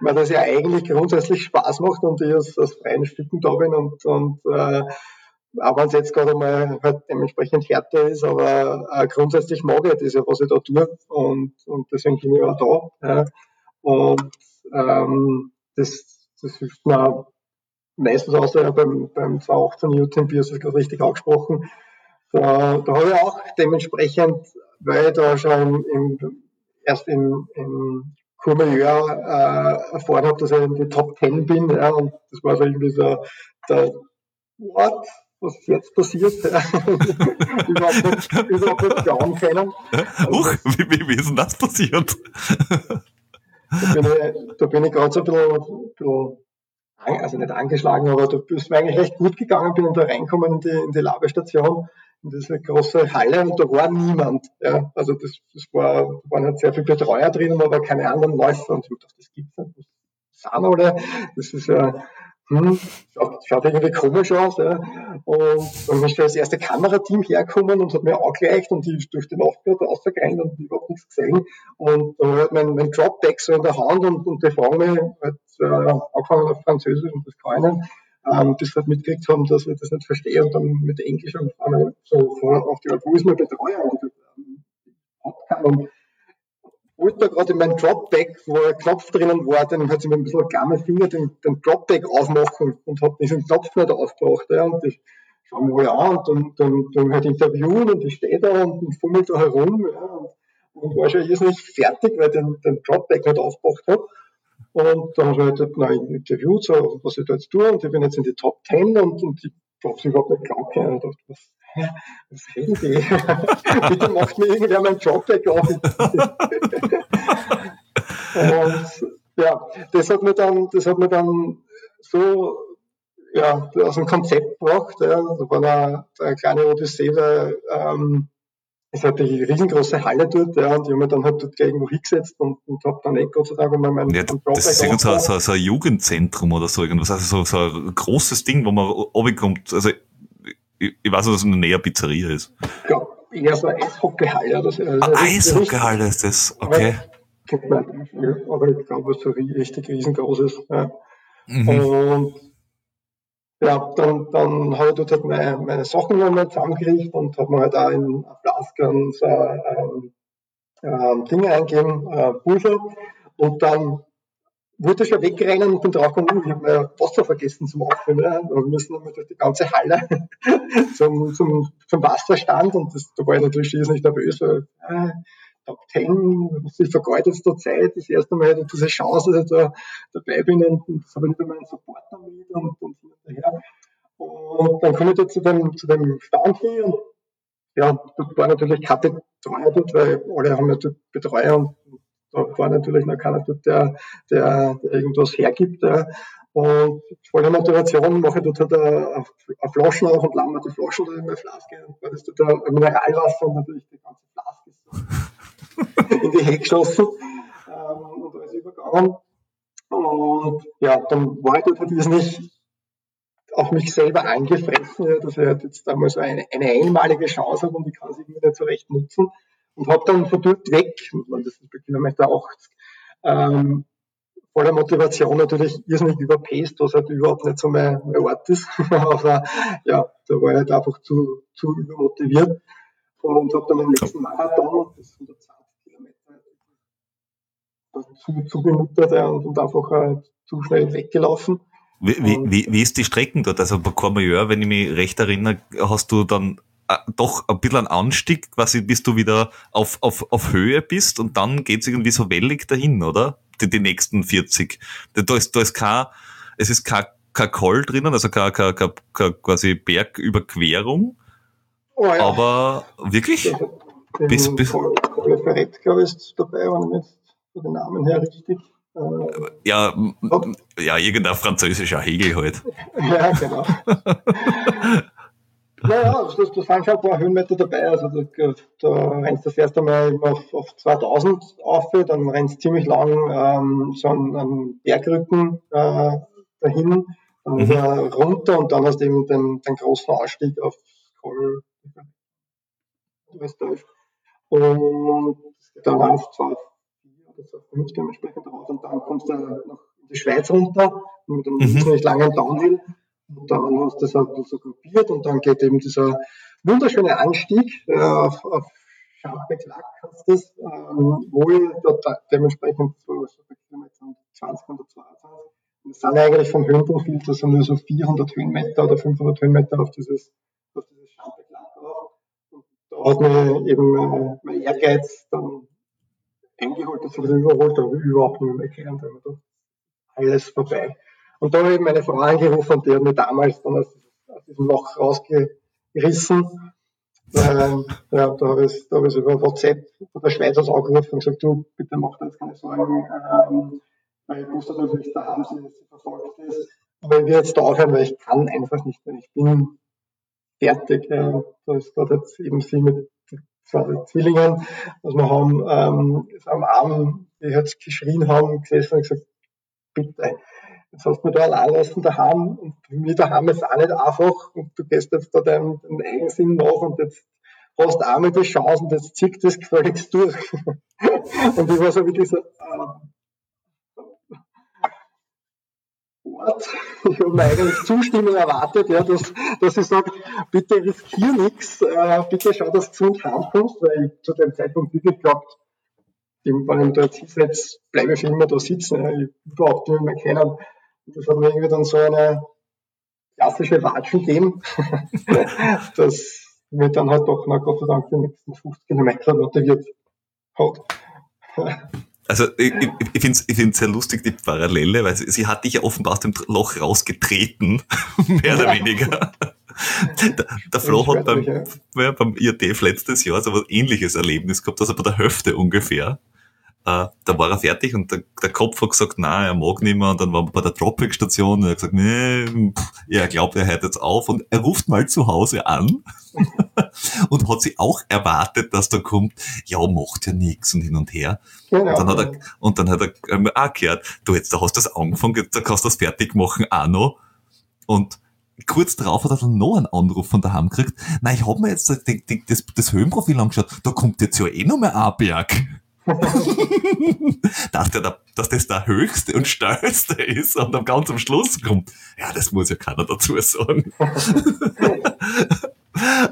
weil das ja eigentlich grundsätzlich Spaß macht und ich aus, aus freien Stücken da bin und, und äh, auch wenn es jetzt gerade mal halt dementsprechend härter ist, aber äh, grundsätzlich mag ich das ja, was ich da tue und, und deswegen bin ich auch da. Ja. Und ähm, das, das hilft mir auch meistens außer ja, beim, beim 2018 UTMB, hast du es gerade richtig angesprochen, da, da habe ich auch dementsprechend, weil ich da schon im, erst im, im Courmayeur äh, erfahren habe, dass ich in die Top 10 bin. Ja, und das war so irgendwie so der What? Was ist jetzt passiert? überhaupt nicht, überhaupt nicht glauben können. Huch, wie, wie, wie ist denn das passiert? da bin ich, da bin ich gerade so ein bisschen, bisschen also nicht angeschlagen, aber da ist mir eigentlich recht gut gegangen, bin da reinkommen in die, in die Laberstation in diese große Halle und da war niemand. Ja. Also das, das war, waren halt sehr viele Betreuer drinnen, aber keine anderen Läufer. Und ich habe gedacht, das gibt's nicht. Das sind oder? Das ist ja, hm, schaut, irgendwie komisch aus. Ja. Und dann ist das erste Kamerateam hergekommen und hat mir angleicht und ich durch den Nachtbild rausgerannt und überhaupt nichts gesehen. Und da hat mein, mein Dropback so in der Hand und, und die fragen mich, halt, äh, angefangen auf Französisch und das kann ich nicht ähm, das halt mitgekriegt haben, dass ich das nicht verstehe und dann mit Englisch und einmal so vor auf die wo ist mein Betreuer und ich wollte da gerade in meinem Dropback, wo ein Knopf drinnen war, dann hat sich mir ein bisschen ein Finger den, den Dropback aufmachen und hat diesen Knopf nicht aufgebracht. Ja, und ich schaue mir an und dann, dann, dann halt interviewen und ich stehe da und, und fummel da herum ja, und, und war schon nicht fertig, weil den, den Dropback nicht aufgebracht habe. Und dann habe ich halt ein Interview, so, was ich da jetzt tue, und ich bin jetzt in die Top 10 und, und ich habe es überhaupt nicht glauben können. Ich dachte, was, was reden die? Bitte macht mir irgendwer meinen Job weg auf. und ja, das hat mir dann, das hat mir dann so ja, aus dem Konzept gebracht. Ja. Da war eine, eine kleine Odyssee, weil ähm, es hat die riesengroße Halle dort, ja, und ich habe mich dann halt dort gleich irgendwo hingesetzt und, und habe dann eh Gott sei Dank einmal meinen ja, Das ist irgend so, so, so ein Jugendzentrum oder so irgendwas, also so, so ein großes Ding, wo man runterkommt, also ich, ich weiß, dass es eine näher Pizzeria ist. Ja, eher so eine Eishockeyhalle oder so. Also ah, Eishockeyhalle ist das, okay. Kennt man nicht viel, aber ich glaube, es so richtig riesengroß ist. Ja. Mhm. Und ja, dann, dann habe ich dort halt meine, meine Sachen nochmal zusammengekriegt und habe mir halt auch in Flasken so ähm, ähm, Dinge eingegeben, äh, Pulver. Und dann wollte ich schon wegrennen und bin draufgekommen, ich habe mein Wasser vergessen zum Auffüllen. Ja. Wir müssen nochmal durch die ganze Halle zum, zum, zum Wasserstand und das, da war ich natürlich nicht nervös, weil äh, Top 10, ich vergeudet jetzt da Zeit, das erste Mal hatte diese Chance, dass ich da dabei bin und, das habe ich nicht einmal einen Supporter mit und, und hinterher. Und dann komme ich da zu dem, zu dem Stand hin und ja, dort war natürlich kein Betreuer dort, weil alle haben ja dort Betreuer und da war natürlich noch keiner dort, der, der, der irgendwas hergibt. Ja. Und voller Motivation mache ich dort halt eine, eine Flaschen auf und lamme die Flaschen da in meine Flaske. Und weil das dort ein Mineralwasser und natürlich die ganze Flaske ist in die Heck geschossen ähm, und alles übergangen. Und ja, dann war ich dort halt nicht auf mich selber eingefressen, ja, dass ich halt jetzt einmal so eine, eine einmalige Chance habe und ich kann sie irgendwie nicht so recht nutzen. Und habe dann von dort weg, das ist bei Kilometer 80, ähm, voller Motivation natürlich irrsinnig überpaced, was halt überhaupt nicht so mein, mein Ort ist. Aber ja, da war ich halt einfach zu, zu übermotiviert und habe dann den nächsten Marathon, das 120 zu, zu benutzt und, und einfach äh, zu schnell weggelaufen. Wie, wie, wie, ist die Strecken dort? Also bei Courmayeur, wenn ich mich recht erinnere, hast du dann äh, doch ein bisschen einen Anstieg, quasi bis du wieder auf, auf, auf Höhe bist und dann geht's irgendwie so wellig dahin, oder? Die, die nächsten 40. Da ist, da ist kein, es ist kein, kein Call drinnen, also keine, keine, keine, keine quasi Bergüberquerung. Oh ja. Aber wirklich? bis, bis, Col Ferret, glaube ich, ist dabei, wenn ich von den Namen her richtig. Äh, ja, ja, irgendein französischer Hegel halt. ja, genau. naja, das, das waren schon ein paar Höhenmeter dabei. Also da, da rennst das erste Mal auf, auf 2000 auf, dann rennst du ziemlich lang ähm, so einen, einen Bergrücken äh, dahin, dann mhm. wieder runter und dann hast du eben den, den großen Ausstieg auf Österreich. Und dann auf 2 das 5 dementsprechend raus und dann kommst du noch in die Schweiz runter mit einem mhm. ziemlich langen Downhill. Und dann hast du das halt so gruppiert und dann geht eben dieser wunderschöne Anstieg äh, auf, auf Schambeck-Lack heißt das, ähm, wo ich dort dementsprechend so, so bei Kilometern 20 und 22 und es sind eigentlich vom Höhenprofil das sind nur so 400 Höhenmeter oder 500 Höhenmeter auf dieses, auf dieses Schambeck-Lack drauf und da hat mir eben äh, mein Ehrgeiz dann eingeholt, dass ich das überholt habe, überhaupt nicht mehr habe. Alles vorbei. Und da habe ich meine Frau angerufen die hat mich damals dann aus, aus diesem Loch rausgerissen. Ähm, ja, da habe ich, da habe ich über WhatsApp von der Schweiz aus angerufen und gesagt, du, bitte mach dir jetzt keine Sorgen, ähm, weil ich wusste natürlich, da haben sie, sie verfolgt ist. Aber ich will jetzt da aufhören, weil ich kann einfach nicht mehr. Ich bin fertig. Äh, da ist gerade jetzt eben sie mit zwei Zwillingen, was wir haben, ähm, am Abend, die jetzt geschrien haben, gesessen und gesagt, bitte, jetzt hast du mich da allein lassen daheim und mich daheim ist auch nicht einfach und du gehst jetzt da deinen, deinen Eigensinn nach und jetzt hast du einmal die Chance und jetzt zieht das gefälligst durch. und ich war so wie dieser, äh, Ort. Ich habe mir eigentlich Zustimmung erwartet, ja, dass, dass ich sage, bitte riskier nichts, äh, bitte schau, dass du gesund heimkommst, weil ich zu dem Zeitpunkt wirklich glaubt, wenn ich da jetzt bleibe ich für immer da sitzen. Ja, ich überhaupt nicht mehr kennen. Das hat mir irgendwie dann so eine klassische Watschen gegeben, dass mir dann halt doch, na Gott sei Dank, die nächsten 50 Kilometer motiviert hat. Also ich, ich, ich finde es ich find's sehr lustig, die Parallele, weil sie, sie hat dich ja offenbar aus dem Loch rausgetreten, mehr oder weniger. Der, der Flo hat beim, ja. beim IATF letztes Jahr so ein ähnliches Erlebnis gehabt, also bei der Hälfte ungefähr. Äh, da war er fertig und der, der Kopf hat gesagt, na, er mag nicht mehr. Und dann waren wir bei der Dropback-Station und er hat gesagt, nee, pff, er glaubt, er hört jetzt auf. Und er ruft mal zu Hause an und hat sie auch erwartet, dass da kommt, ja, macht ja nichts und hin und her. Genau. Und dann hat er, und dann hat er ähm, auch gehört, du jetzt, da hast du das angefangen, da kannst du das fertig machen auch noch. Und kurz darauf hat er dann noch einen Anruf von daheim gekriegt. Nein, ich hab mir jetzt das, das, das Höhenprofil angeschaut, da kommt jetzt ja eh noch mehr ein Berg. Dachte er, dass das der höchste und steilste ist und dann ganz am Schluss kommt. Ja, das muss ja keiner dazu sagen.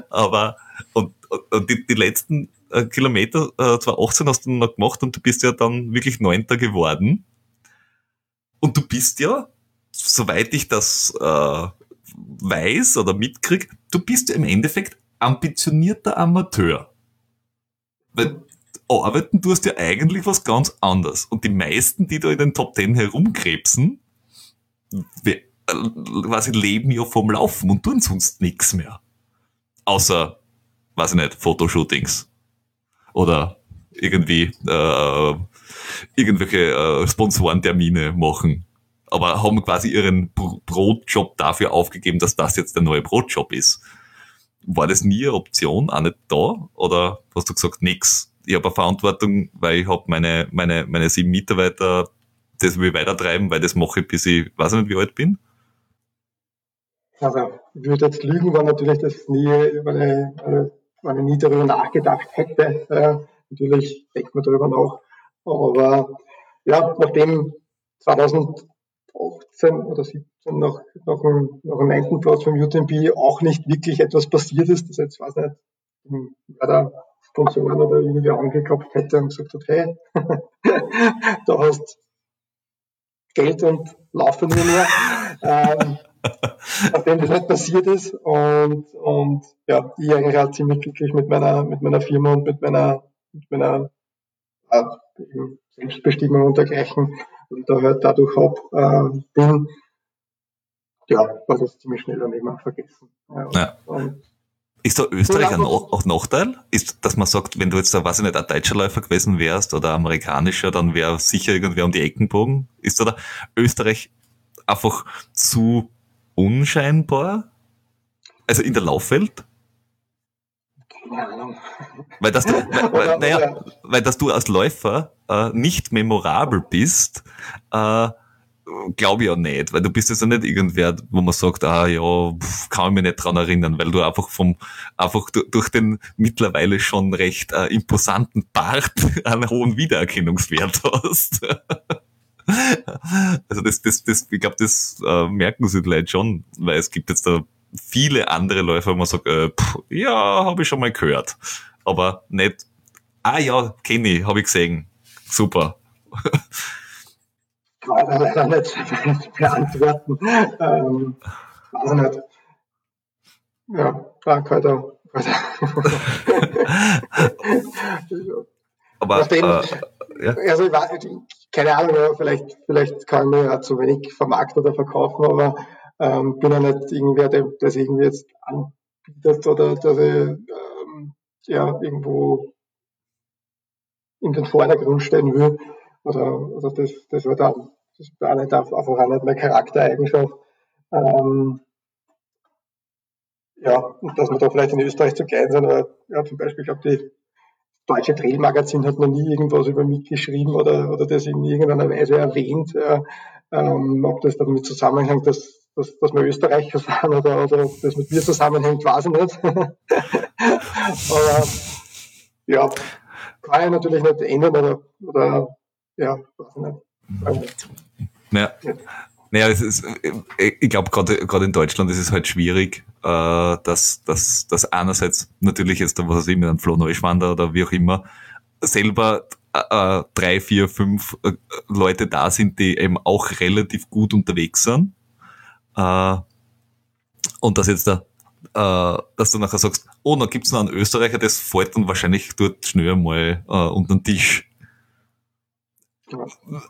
Aber, und, und die, die letzten äh, Kilometer, äh, 2018 hast du noch gemacht und du bist ja dann wirklich Neunter geworden. Und du bist ja, soweit ich das äh, weiß oder mitkrieg, du bist ja im Endeffekt ambitionierter Amateur. Weil arbeiten tust ja eigentlich was ganz anderes. Und die meisten, die da in den Top Ten herumkrebsen, äh, quasi leben ja vom Laufen und tun sonst nichts mehr. Außer, weiß ich nicht, Fotoshootings. Oder irgendwie äh, irgendwelche äh, Sponsorentermine machen. Aber haben quasi ihren Brotjob dafür aufgegeben, dass das jetzt der neue Brotjob ist. War das nie eine Option, auch nicht da? Oder hast du gesagt, nix, ich habe eine Verantwortung, weil ich habe meine, meine, meine sieben Mitarbeiter, das will ich weitertreiben, weil das mache ich, bis ich weiß nicht, wie alt bin. Also, ich würde jetzt lügen, weil natürlich das nie, weil ich, ich nie darüber nachgedacht hätte. Äh, natürlich denkt man darüber nach. Aber ja, nachdem 2018 oder 17 nach, nach, dem, nach dem 9. Platz vom UTMB auch nicht wirklich etwas passiert ist, das jetzt weiß nicht, ja, da Sponsoren oder irgendwie angeklopft hätte und gesagt hat, hey, da hast Geld und laufe nur mehr. ähm, nachdem das nicht passiert ist und, und ja, ich eigentlich auch ziemlich glücklich mit meiner, mit meiner Firma und mit meiner, mit meiner äh, Selbstbestimmung und dergleichen, und da halt dadurch hab, äh, bin, ja, war das ziemlich schnell daneben vergessen. Ja, ja. Und, ist da Österreich ein auch Nachteil? Ist, dass man sagt, wenn du jetzt da, weiß ich nicht, ein deutscher Läufer gewesen wärst oder amerikanischer, dann wäre sicher irgendwer um die Ecken bogen? Ist da, da Österreich einfach zu unscheinbar? Also in der Laufwelt? Weil, dass du, weil, weil, naja, weil dass du als Läufer äh, nicht memorabel bist, äh, glaube ich ja nicht, weil du bist jetzt ja nicht irgendwer, wo man sagt, ah ja, pff, kann ich mich nicht dran erinnern, weil du einfach vom, einfach durch den mittlerweile schon recht äh, imposanten Bart einen hohen Wiedererkennungswert hast. also das, das, das, ich glaube, das äh, merken sie Leute schon, weil es gibt jetzt da viele andere Läufer, wo man sagt, äh, pff, ja, habe ich schon mal gehört, aber nicht, ah ja, kenne ich, habe ich gesehen, super kann ich leider nicht beantworten. Ähm, weiß ich nicht. Ja, Frank heute. aber Nachdem, äh, ja. also keine Ahnung, vielleicht, vielleicht kann mir ja zu wenig vermarkten oder verkaufen, aber ähm, bin ja nicht irgendwer, der das irgendwie jetzt anbietet oder dass ich ähm, ja irgendwo in den Vordergrund stellen will. Oder, oder das, das war dann das war nicht einfach auch nicht meine Charaktereigenschaft. Ähm, ja, dass wir da vielleicht in Österreich zu klein sind, aber ja, zum Beispiel, ich glaube, die Deutsche Trailmagazin hat noch nie irgendwas über mich geschrieben oder, oder das in irgendeiner Weise erwähnt. Äh, ähm, ob das damit zusammenhängt, dass, dass, dass wir Österreicher sind oder, oder ob das mit mir zusammenhängt, weiß ich nicht. aber ja, kann ich natürlich nicht ändern oder, oder ja, weiß ich nicht. Ja. Naja, es ist, ich glaube, gerade in Deutschland ist es halt schwierig, äh, dass, dass, dass einerseits natürlich jetzt, was weiß ich, mit einem Flo Neuschwander oder wie auch immer, selber äh, drei, vier, fünf äh, Leute da sind, die eben auch relativ gut unterwegs sind. Äh, und dass jetzt da, äh, dass du nachher sagst, oh, dann gibt's noch einen Österreicher, das fällt dann wahrscheinlich dort schnell mal äh, unter den Tisch.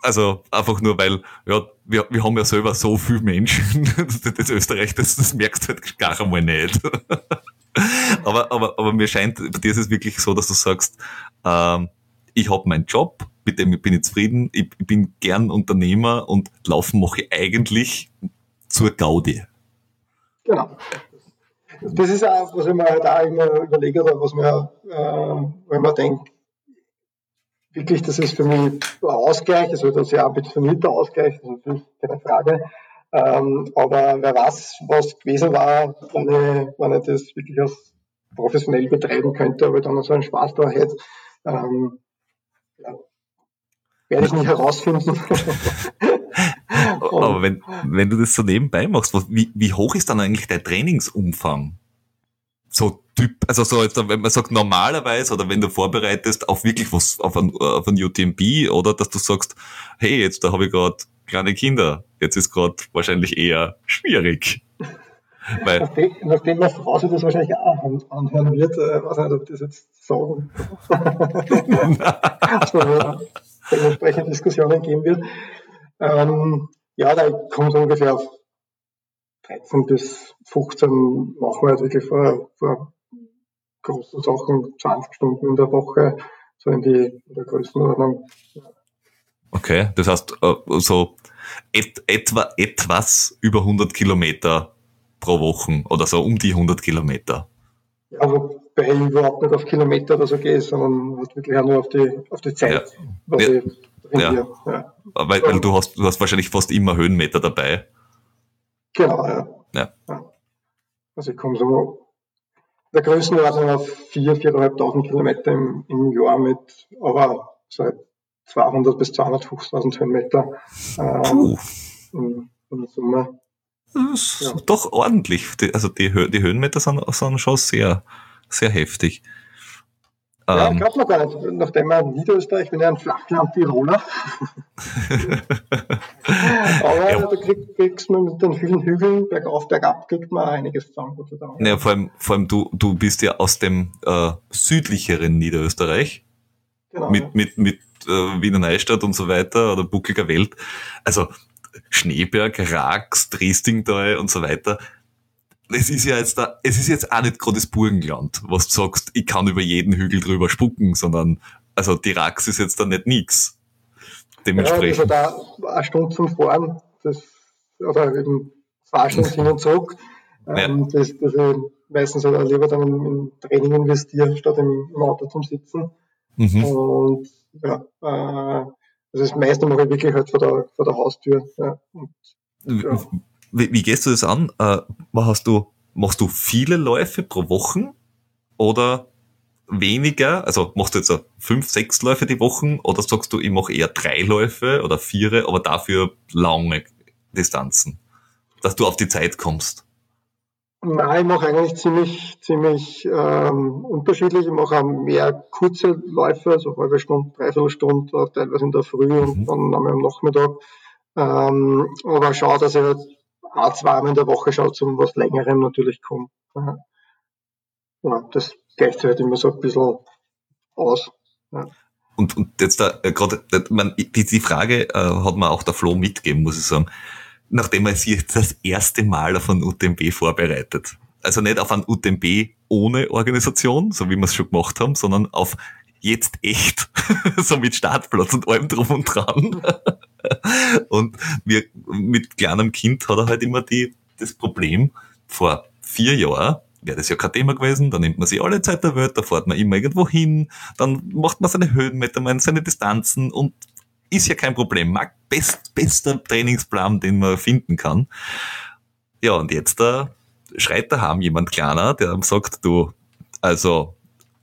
Also einfach nur, weil ja, wir, wir haben ja selber so viele Menschen, das Österreich, das, das merkst du halt gar einmal nicht. aber, aber, aber mir scheint, bei dir ist es wirklich so, dass du sagst, ähm, ich habe meinen Job, mit dem bin ich zufrieden, ich, ich bin gern Unternehmer und laufen mache ich eigentlich zur Gaudi. Genau. Das ist auch, was ich mir halt auch immer überlege, oder was mir, äh, wenn man denkt, wirklich, das ist für mich ein Ausgleich, also das ist ja ambitionierter Ausgleich, das ist natürlich keine Frage. Ähm, aber wer weiß, was gewesen war, wenn ich, wenn ich das wirklich als professionell betreiben könnte, aber dann so einen Spaß da hätte. Ähm, ja, werde ich nicht herausfinden. aber wenn, wenn du das so nebenbei machst, wie, wie hoch ist dann eigentlich der Trainingsumfang? So Typ, also so wenn man sagt normalerweise oder wenn du vorbereitest auf wirklich was, auf ein, auf ein UTMB oder dass du sagst, hey, jetzt da habe ich gerade kleine Kinder, jetzt ist gerade wahrscheinlich eher schwierig. Weil, nachdem, nachdem meine Frau sich das wahrscheinlich auch anhören wird, äh, weiß nicht, ob ich das jetzt sagen also, dementsprechend Diskussionen geben wird. Ähm, ja, da kommt ungefähr auf 13 bis 15 machen wir halt wirklich vor, vor großen Sachen 20 Stunden in der Woche, so in, die, in der Größenordnung. Okay, das heißt, äh, so et, etwa etwas über 100 Kilometer pro Woche oder so um die 100 Kilometer. Ja, wobei ich überhaupt nicht auf Kilometer oder so gehe, sondern halt wirklich auch nur auf die, auf die Zeit, ja. was ja. ich trainiere. Ja. Weil, weil du hast, du hast wahrscheinlich fast immer Höhenmeter dabei. Genau, ja. ja. Also ich komme so der Größenordnung auf 4.000, 4.500 Kilometer im, im Jahr mit, aber seit 200 bis 250.000 Höhenmeter ähm, in, in Summe. Das ist ja. doch ordentlich. Also die, die Höhenmeter sind, sind schon sehr, sehr heftig. Ja, ähm, glaubt man gar nicht. Nachdem man in Niederösterreich, bin ja ein Flachland-Tiroler. Aber ja. da krieg, kriegst man mit den vielen Hügeln bergauf, bergab, kriegt man einiges zusammen, Gott sei Dank. Ja, vor allem, vor allem du, du bist ja aus dem äh, südlicheren Niederösterreich. Genau. Mit, mit, mit äh, Wiener Neustadt und so weiter oder Buckliger Welt. Also Schneeberg, Rax, Dresdingtal und so weiter es ist ja jetzt da, es ist jetzt auch nicht gerade das Burgenland, was du sagst, ich kann über jeden Hügel drüber spucken, sondern, also die Rax ist jetzt da nicht nix. Dementsprechend. Ja, also da eine Stunde zum Fahren, das, oder eben zwei Stunden hin und zurück, ja. ähm, das, das ich meistens halt lieber dann in Training investieren, statt im, im Auto zum Sitzen. Mhm. Und, ja, äh, also das meiste mache ich wirklich halt vor der, vor der Haustür. Ja. Und, ja. Wie, wie gehst du das an? Äh, hast du, machst du viele Läufe pro Woche oder weniger? Also machst du jetzt fünf, sechs Läufe die Woche oder sagst du, ich mache eher drei Läufe oder vier, aber dafür lange Distanzen, dass du auf die Zeit kommst? Nein, ich mache eigentlich ziemlich, ziemlich ähm, unterschiedlich. Ich mache auch mehr kurze Läufe, also halbe Stunde, dreiviertel Stunde, teilweise in der Früh mhm. und dann am Nachmittag. Ähm, aber schau, dass ich halt auch zweimal in der Woche schaut, zum was längerem natürlich kommt. Ja, das gleicht halt immer so ein bisschen aus. Ja. Und, und jetzt da äh, gerade, die, die Frage äh, hat mir auch der Flo mitgegeben, muss ich sagen, nachdem er sich das erste Mal auf ein UTMB vorbereitet. Also nicht auf ein UTMB ohne Organisation, so wie wir es schon gemacht haben, sondern auf jetzt echt, so mit Startplatz und allem drum und dran. Und wir, mit kleinem Kind hat er halt immer die, das Problem, vor vier Jahren wäre das ja kein Thema gewesen, dann nimmt man sich alle Zeit der Welt, da fährt man immer irgendwo hin, dann macht man seine Höhenmeter, man seine Distanzen und ist ja kein Problem. Best, bester Trainingsplan, den man finden kann. Ja, und jetzt da äh, schreit daheim jemand kleiner, der sagt, du, also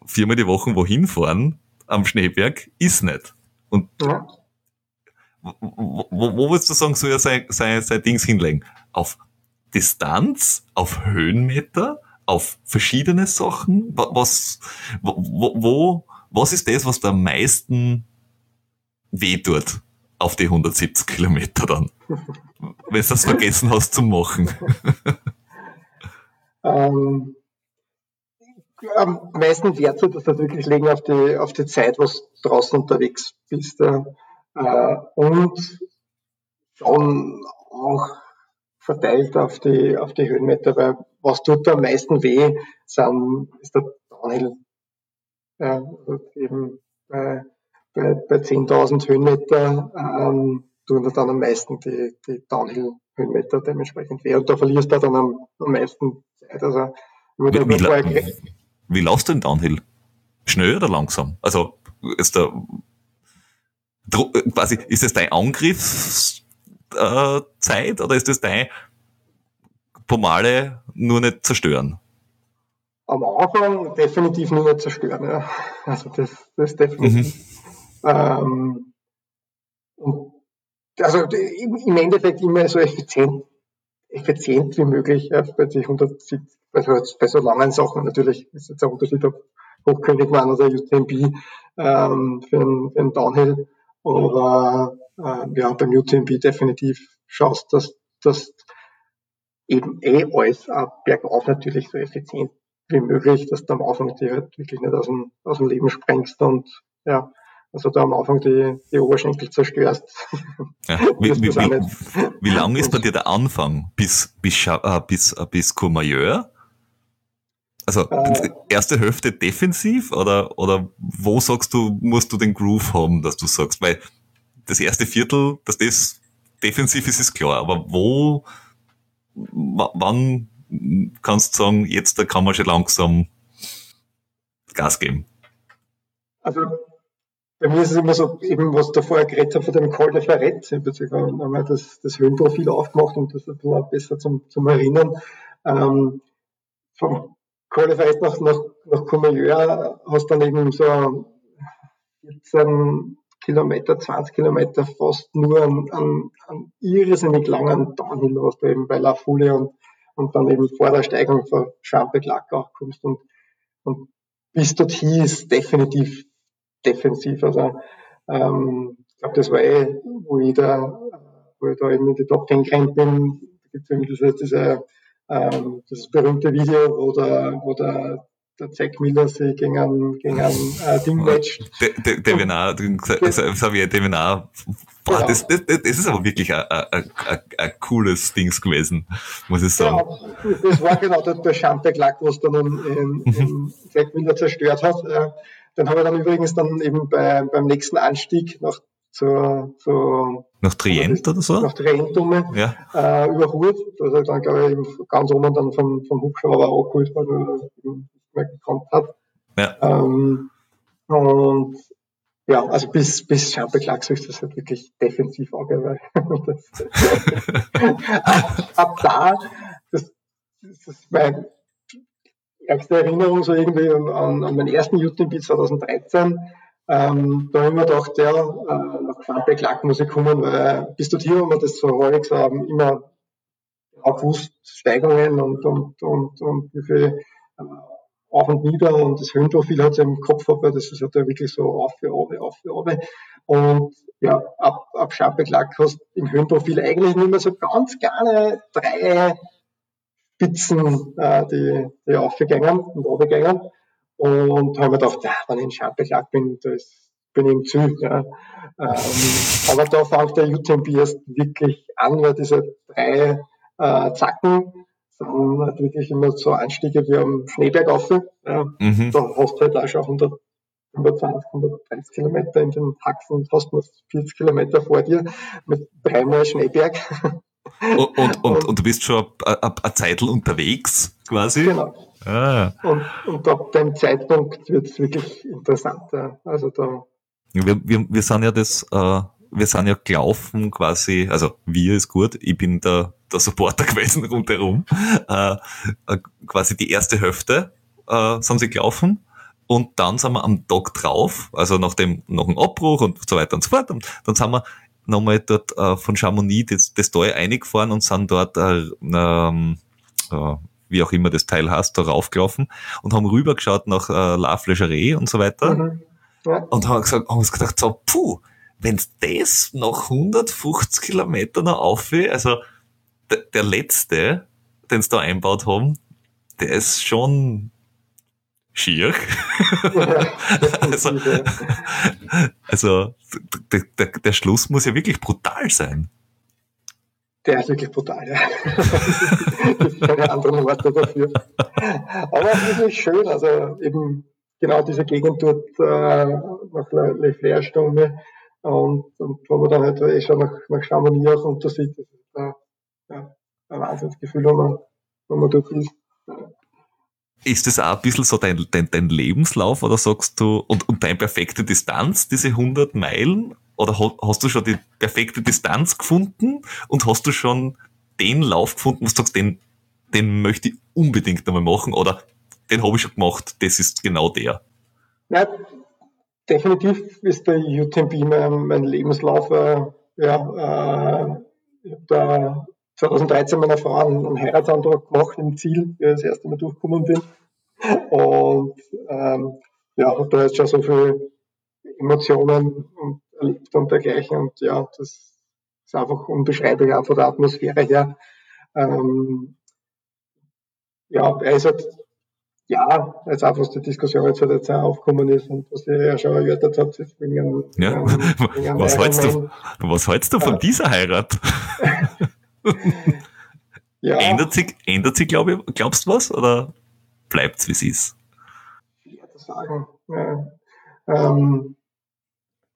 viermal die Woche wohin fahren am Schneeberg ist nicht. Und ja. Wo, wo, würdest du sagen, soll er sein, sein, sein Dings hinlegen? Auf Distanz, auf Höhenmeter, auf verschiedene Sachen? Was, wo, wo, was ist das, was da am meisten weh tut auf die 170 Kilometer dann? Wenn du das vergessen hast zu machen. ähm, am meisten Wert wird das halt wirklich legen auf die, auf die Zeit, was draußen unterwegs bist. Äh, und schon auch verteilt auf die, auf die Höhenmeter, weil was tut da am meisten weh, sind, ist der Downhill. Ja, also eben bei, bei, bei 10.000 Höhenmeter ähm, tun da dann am meisten die, die Downhill-Höhenmeter dementsprechend weh. Und da verlierst du dann am, am meisten Zeit. Also, wie, wie, wie laufst du in Downhill? Schnell oder langsam? Also ist der quasi ist das dein Angriffszeit äh, oder ist das dein Pomale nur nicht zerstören? Am Anfang definitiv nur nicht zerstören, ja. Also das, das definitiv. Mhm. Ähm, und also im Endeffekt immer so effizient, effizient wie möglich ja, bei, sich 170, also bei so langen Sachen natürlich ist jetzt ein Unterschied, ob Hochkönig waren oder UTMB ähm, für einen Downhill. Aber äh, ja, beim UTMB definitiv schaust, dass das eben eh alles äh, bergauf natürlich so effizient wie möglich, dass du am Anfang die halt wirklich nicht aus dem, aus dem Leben sprengst und ja, also da am Anfang die, die Oberschenkel zerstörst. Ja. Wie, wie, wie, wie lang ist bei dir der Anfang bis, bis, äh, bis, äh, bis Courmayeur? Also äh, erste Hälfte defensiv oder, oder wo sagst du, musst du den Groove haben, dass du sagst, weil das erste Viertel, dass das defensiv ist, ist klar, aber wo, wann kannst du sagen, jetzt da kann man schon langsam Gas geben? Also bei mir ist es immer so, eben was da vorher geredet habe von dem Call de Ferret, ich habe einmal das, das Höhenprofil aufgemacht und das ein bisschen besser zum, zum Erinnern. Ähm, vom Ferret nach, nach, nach Courmayeur hast dann eben so 14 Kilometer, 20 Kilometer fast nur an, an, an irrsinnig langen Downhill, was du eben bei La Foule und, und dann eben vor der Steigung von Champe-Glac auch kommst und, und bis dorthin ist definitiv defensiv. Also ähm, ich glaube, das war eh, wo ich da, wo ich da eben in die Top 10 gerannt bin, da gibt es eben diese, diese ähm, das berühmte Video, wo der, wo der, der Zack Miller sich gegen ein, gegen ein äh, Ding matcht. Ich Devin A, boah, genau. das, das, das ist aber wirklich ein, cooles Dings gewesen, muss ich sagen. Ja, das war genau der, der Champe-Glack, was dann in, in, in Zack Miller zerstört hat. Äh, den habe ich dann übrigens dann eben bei, beim nächsten Anstieg nach zur, zur nach Trient oder so? Nach Trient um, ja. äh, überholt. Da ist dann, glaube ich, ganz oben dann vom, vom Hubschrauber auch geholt, weil er nicht mehr gekannt hat. Ja. Ähm, und ja, also bis, bis Champe Klacks ist das halt wirklich defensiv angegangen. ab, ab da, das, das ist mein ärgste Erinnerung so irgendwie an, an meinen ersten UTMB 2013. Ähm, da habe ich mir gedacht, ja, äh, nach Quambeck Lack muss ich kommen, weil bis dorthin haben wir das so häufig so haben, immer gewusst, Steigungen und, und, und, und wie viel äh, auf und nieder und das Höhenprofil hat es im Kopf weil das ist halt wirklich so auf auf, auf auf. Und ja, ab, ab Schambeck Lack hast du im Höhenprofil eigentlich nur mehr so ganz gerne drei Spitzen, äh, die, die aufgegangen und runtergegangen. Und haben mir gedacht, ja, wenn ich in Schambelag bin, das bin ich im Ziel. Ja. Ähm, aber da fängt der UTMB erst wirklich an, weil diese drei äh, Zacken sind halt wirklich immer so Anstiege wie am Schneeberg auf. Ja. Mhm. Da hast du halt auch schon 100, 120, 130 Kilometer in den Haxen und hast noch 40 Kilometer vor dir mit dreimal Schneeberg. Und, und, und, und, du bist schon eine Zeitl unterwegs, quasi. Genau. Ah. Und, und ab dem Zeitpunkt wird es wirklich interessanter. Also da. Wir, wir, wir sind ja das, äh, wir sind ja gelaufen quasi, also wir ist gut, ich bin der, der Supporter gewesen rundherum, äh, äh, quasi die erste Hälfte äh, sind sie gelaufen und dann sind wir am Tag drauf, also nach dem, nach dem Abbruch und so weiter und so fort und dann sind wir nochmal dort äh, von Chamonix das, das Tal eingefahren und sind dort äh, ähm, äh, wie auch immer das Teil heißt, da raufgelaufen und haben rübergeschaut nach äh, La Flegerie und so weiter. Mhm. Ja. Und haben, gesagt, haben uns gedacht, so, puh, wenn's das nach 150 Kilometern noch auf also der, der letzte, den sie da einbaut haben, der ist schon schier. also, also der, der, der Schluss muss ja wirklich brutal sein. Der ist wirklich brutal, ja. das ist keine anderen Worte dafür. Aber es ist wirklich schön, also eben genau diese Gegend dort äh, nach Le Flair-Stunde und, und wo man dann halt eh schon nach, nach Chamonix auch unter sieht, das ist äh, ja, ein Wahnsinnsgefühl, wenn man, wenn man dort ist. Ist das auch ein bisschen so dein, dein, dein Lebenslauf oder sagst du, und, und deine perfekte Distanz, diese 100 Meilen? Oder hast du schon die perfekte Distanz gefunden und hast du schon den Lauf gefunden, wo du sagst, den, den möchte ich unbedingt einmal machen oder den habe ich schon gemacht, das ist genau der? Ja, definitiv ist der UTMB mein, mein Lebenslauf. Äh, ja, äh, ich habe da 2013 meiner Frau einen, einen Heiratsantrag gemacht im Ziel, wie ich das erste Mal durchgekommen bin. Und ähm, ja, da ist schon so viel Emotionen und erlebt und dergleichen. Und ja, das ist einfach unbeschreiblich, auch von der Atmosphäre her. Ähm, ja, er ist halt, ja, jetzt einfach was die Diskussion jetzt halt jetzt auch aufgekommen ist und was ihr ja schon erörtert habt, jetzt wegen ja. wegen was, hältst du, was hältst du von dieser Heirat? ja. Ändert sich, ändert sich glaub ich, glaubst du was, oder bleibt's wie es ist? Schwer zu sagen. Ja. Ähm,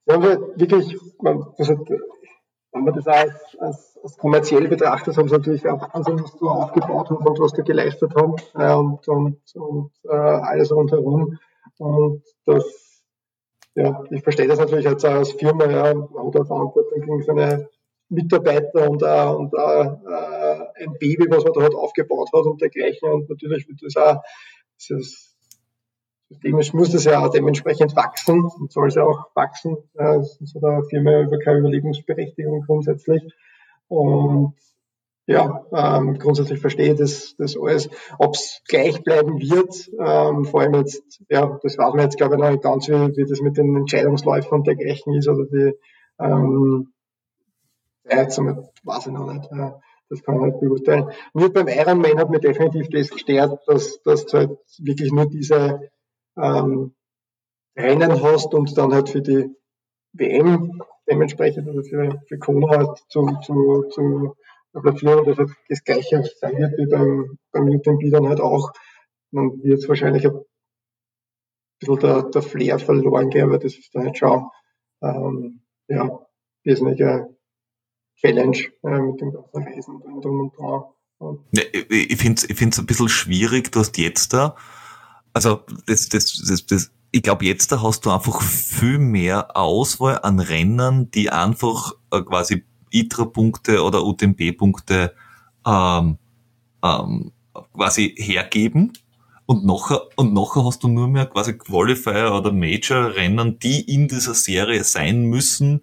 wir haben halt wirklich, man, das hat, wenn man das als, als, als kommerziell betrachtet, haben sie natürlich auch Wahnsinn, was du aufgebaut hast und was du geleistet haben äh, und, und, und äh, alles rundherum. Und das, ja, ich verstehe das natürlich jetzt auch als Firma, ja, man hat Verantwortung gegen seine Mitarbeiter und, äh, und äh, ein Baby, was man da halt aufgebaut hat und dergleichen. Und natürlich wird das auch, das systemisch muss das ja auch dementsprechend wachsen und soll es ja auch wachsen. Äh, sonst hat eine Firma über keine Überlebensberechtigung grundsätzlich. Und ja, ähm, grundsätzlich verstehe ich das, das alles. Ob es gleich bleiben wird, ähm, vor allem jetzt, ja, das weiß man jetzt glaube ich noch nicht ganz, wie, wie das mit den Entscheidungsläufen und dergleichen ist oder die ähm, jetzt weiß ich noch nicht. Äh, das kann man nicht beurteilen. Mir beim Ironman hat mir definitiv das gestört, dass, dass du halt wirklich nur diese ähm, Rennen hast und dann halt für die WM dementsprechend oder für, für Kona halt zu, zu, zu platzieren und das halt das gleiche sein wird wie beim, beim UTMB dann halt auch. Dann wird wahrscheinlich ein bisschen der, der Flair verloren gehen, aber das ist dann halt schon ähm, ja, wesentliche Challenge äh, mit dem ganzen Reisen und drum und dran. Ja, ich finde es ich find's ein bisschen schwierig, du hast jetzt da also das, das, das, das ich glaube, jetzt da hast du einfach viel mehr Auswahl an Rennern, die einfach äh, quasi ITRA-Punkte oder UTMB-Punkte ähm, ähm, quasi hergeben. Und nachher, und nachher hast du nur mehr quasi Qualifier oder Major-Rennen, die in dieser Serie sein müssen.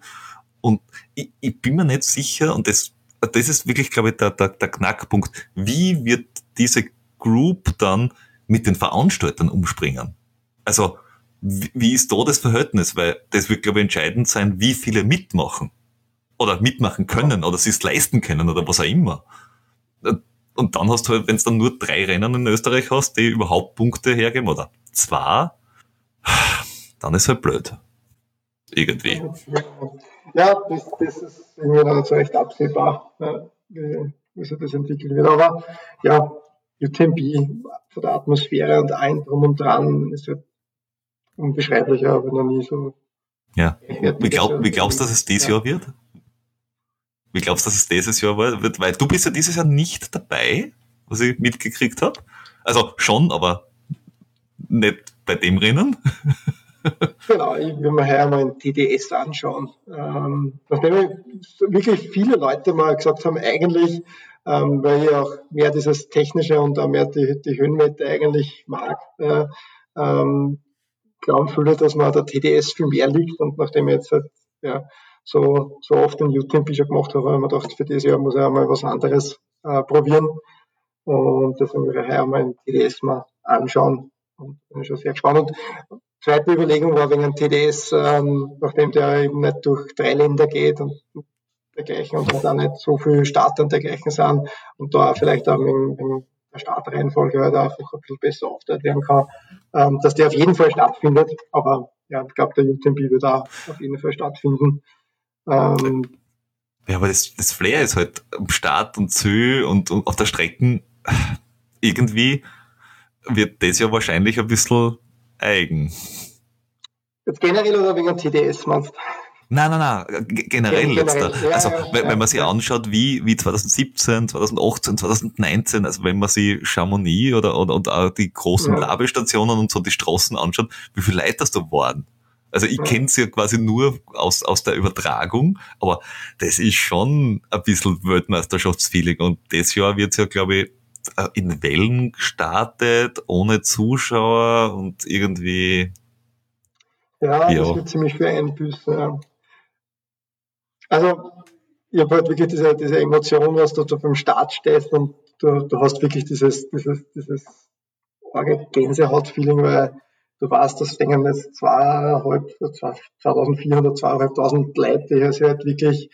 Und ich, ich bin mir nicht sicher, und das, das ist wirklich, glaube ich, der, der, der Knackpunkt. Wie wird diese Group dann mit den Veranstaltern umspringen. Also, wie ist da das Verhältnis? Weil das wird, glaube ich, entscheidend sein, wie viele mitmachen. Oder mitmachen können oder sie es leisten können oder was auch immer. Und dann hast du halt, wenn es dann nur drei Rennen in Österreich hast, die überhaupt Punkte hergeben oder zwei, dann ist halt blöd. Irgendwie. Ja, das, das ist irgendwie noch nicht so recht absehbar, wie sich das entwickeln wird. Aber ja, UTMB von der Atmosphäre und allen drum und dran ist ja unbeschreiblicher, aber noch nie so. Ja. Wie, glaub, wie glaubst du, dass es dieses ja. Jahr wird? Wie glaubst du, dass es dieses Jahr wird? Weil du bist ja dieses Jahr nicht dabei, was ich mitgekriegt habe. Also schon, aber nicht bei dem Rennen. genau, ich will mir heuer mal ein TDS anschauen. Ähm, nachdem wirklich viele Leute mal gesagt haben, eigentlich, ähm, weil ich auch mehr dieses Technische und auch mehr die, die Höhenmeter eigentlich mag, äh, ähm, glauben viele, dass man der TDS viel mehr liegt und nachdem ich jetzt halt, ja, so, so oft den UTMP schon gemacht habe, habe ich mir gedacht, für dieses Jahr muss ich einmal was anderes äh, probieren. Und deswegen will ich heuer mal ein TDS mal anschauen. Und bin schon sehr gespannt. Und zweite Überlegung war wegen TDS, ähm, nachdem der eben nicht durch drei Länder geht und dergleichen und da nicht so viele Starter und dergleichen sind und da vielleicht auch mit, mit der Startreihenfolge halt einfach ein bisschen besser aufgeteilt werden kann, ähm, dass der auf jeden Fall stattfindet. Aber ja, ich glaube, der UTMB wird auch auf jeden Fall stattfinden. Ähm, ja, aber das, das Flair ist halt am Start und Ziel und, und auf der Strecke irgendwie wird das ja wahrscheinlich ein bisschen eigen. Jetzt generell oder wegen TDS meinst du? Nein, nein, nein, generell, generell jetzt da. Ja, also, ja, wenn, ja, wenn man sich anschaut, wie, wie 2017, 2018, 2019, also wenn man sich Chamonix oder, oder, und auch die großen Labestationen und so die Straßen anschaut, wie viele Leute das da waren. Also ich kenne es ja quasi nur aus, aus der Übertragung, aber das ist schon ein bisschen Weltmeisterschaftsfeeling und das Jahr wird es ja, glaube ich, in Wellen gestartet, ohne Zuschauer und irgendwie. Ja, ja. das wird ziemlich viel einbüßen. Ja. Also, ich habe halt wirklich diese, diese Emotion, was du, du beim Start stehst und du, du hast wirklich dieses, dieses, dieses Gänsehaut-Feeling, weil du weißt, das fängen jetzt zweieinhalb, 2400, zweieinhalbtausend Leute, die sich halt wirklich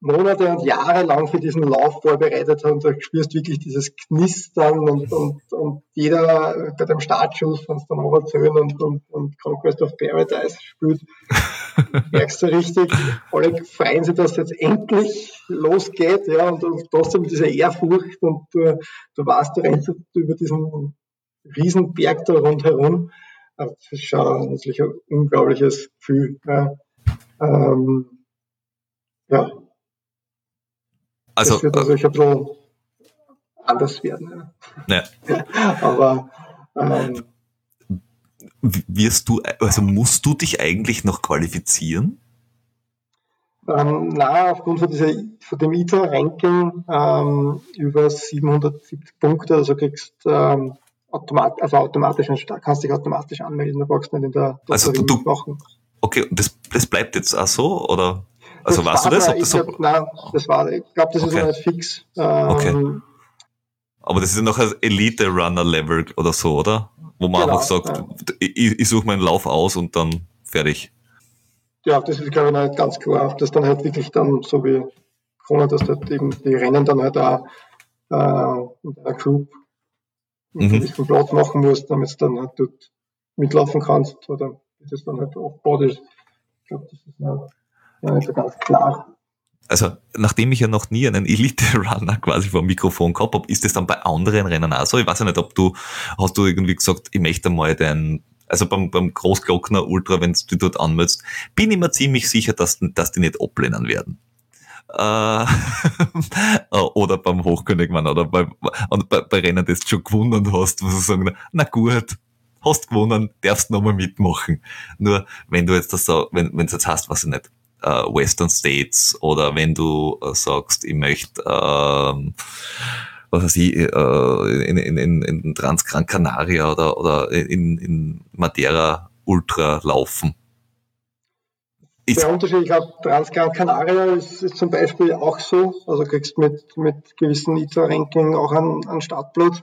Monate und Jahre lang für diesen Lauf vorbereitet haben. Da spürst wirklich dieses Knistern und, und, und jeder bei dem Startschuss, es dann Overturn und, und, und Conquest of Paradise spielt, merkst du richtig, alle freuen sich, dass es jetzt endlich losgeht, ja, und, und trotzdem diese Ehrfurcht und du, du weißt, du rennst über diesen Riesenberg da rundherum. Also das ist schon natürlich ein unglaubliches Gefühl. Ja. Ähm, ja. Also, das wird natürlich ein bisschen anders werden. Ja. ja. Aber ähm, wirst du, also musst du dich eigentlich noch qualifizieren? Ähm, na, aufgrund von, dieser, von dem ITA-Ranking ähm, über 770 Punkte, also kriegst ähm, automat, also automatisch, kannst dich automatisch anmelden, du brauchst nicht in der also du, du machen. Okay, das, das bleibt jetzt auch so, oder? Also das weißt du das? Ob das, so? Glaub, nein, das war, ich glaube, das okay. ist noch nicht fix. Ähm, okay. Aber das ist ja noch ein Elite-Runner-Level oder so, oder? Wo man genau, einfach sagt, ja. ich, ich suche meinen Lauf aus und dann fertig. Ja, das ist, glaube ich, nicht ganz klar. Das dann halt wirklich dann so wie Corona, dass halt eben die Rennen dann halt auch äh, in einer Group einen mhm. gewissen Platz machen musst, damit du dann halt dort mitlaufen kannst oder das dann halt aufgebaut ist. Ich glaube, das ist ja, ja nicht so ganz klar. Also, nachdem ich ja noch nie einen Elite-Runner quasi vor dem Mikrofon gehabt habe, ist das dann bei anderen Rennen auch so? Ich weiß ja nicht, ob du, hast du irgendwie gesagt, ich möchte mal den, also beim, beim Großglockner Ultra, wenn du dort anmeldest, bin ich mir ziemlich sicher, dass, dass die nicht ablehnen werden. Äh, oder beim Hochkönigmann oder bei, und bei, bei Rennen, das du schon gewonnen hast, wo sie sagen, na gut, hast gewonnen, darfst nochmal mitmachen. Nur wenn du jetzt das so, wenn wenn jetzt hast, was ich nicht, äh, Western States oder wenn du äh, sagst, ich möchte ähm, was weiß ich, äh, in, in, in, in Transgran Canaria oder, oder in, in Madeira Ultra laufen der Unterschied, ich glaube, Transgran Canaria ist, ist, zum Beispiel auch so, also kriegst mit, mit gewissen ITA-Ranking auch einen, einen Startplatz.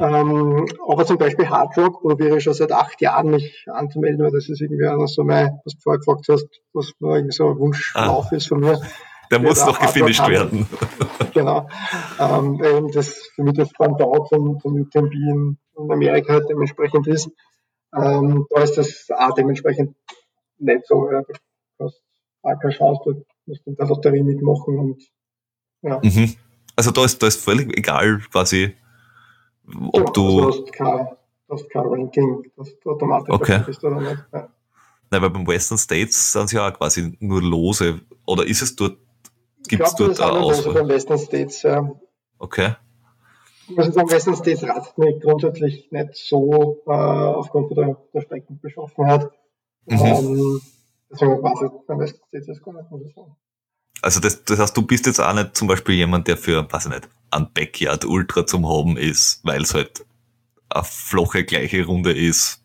Ähm, aber zum Beispiel Hardrock probiere ich schon seit acht Jahren mich anzumelden, weil das ist irgendwie so also mein, was du vorher gefragt hast, was irgendwie so ein Wunschlauf ah, ist von mir. Der muss noch gefinisht werden. genau. Ähm, das für mich das Pendant von, von UTMB in, in Amerika halt dementsprechend ist. Ähm, da ist das auch dementsprechend nicht so. Ja hast auch keine Chance, du musst in der Lotterie mitmachen und ja. Mhm. Also da ist, da ist völlig egal quasi, ob ja, du. Also hast kein, hast kein Ranking, das automatisch okay. bist oder nicht. Ja. Nein, weil beim Western States sind es ja auch quasi nur Lose. Oder ist es dort, gibt es dort auch Auswahl? beim Western States, ja. Okay. muss ich sagen, meistens das reizt mich grundsätzlich nicht so äh, aufgrund der, der Streckenbeschaffenheit. Mhm. Ähm, deswegen weiß ich, man weiß das gar nicht, muss ich sagen. Also das, das heißt, du bist jetzt auch nicht zum Beispiel jemand, der für, weiß ich nicht, ein Backyard Ultra zum haben ist, weil es halt eine flache gleiche Runde ist,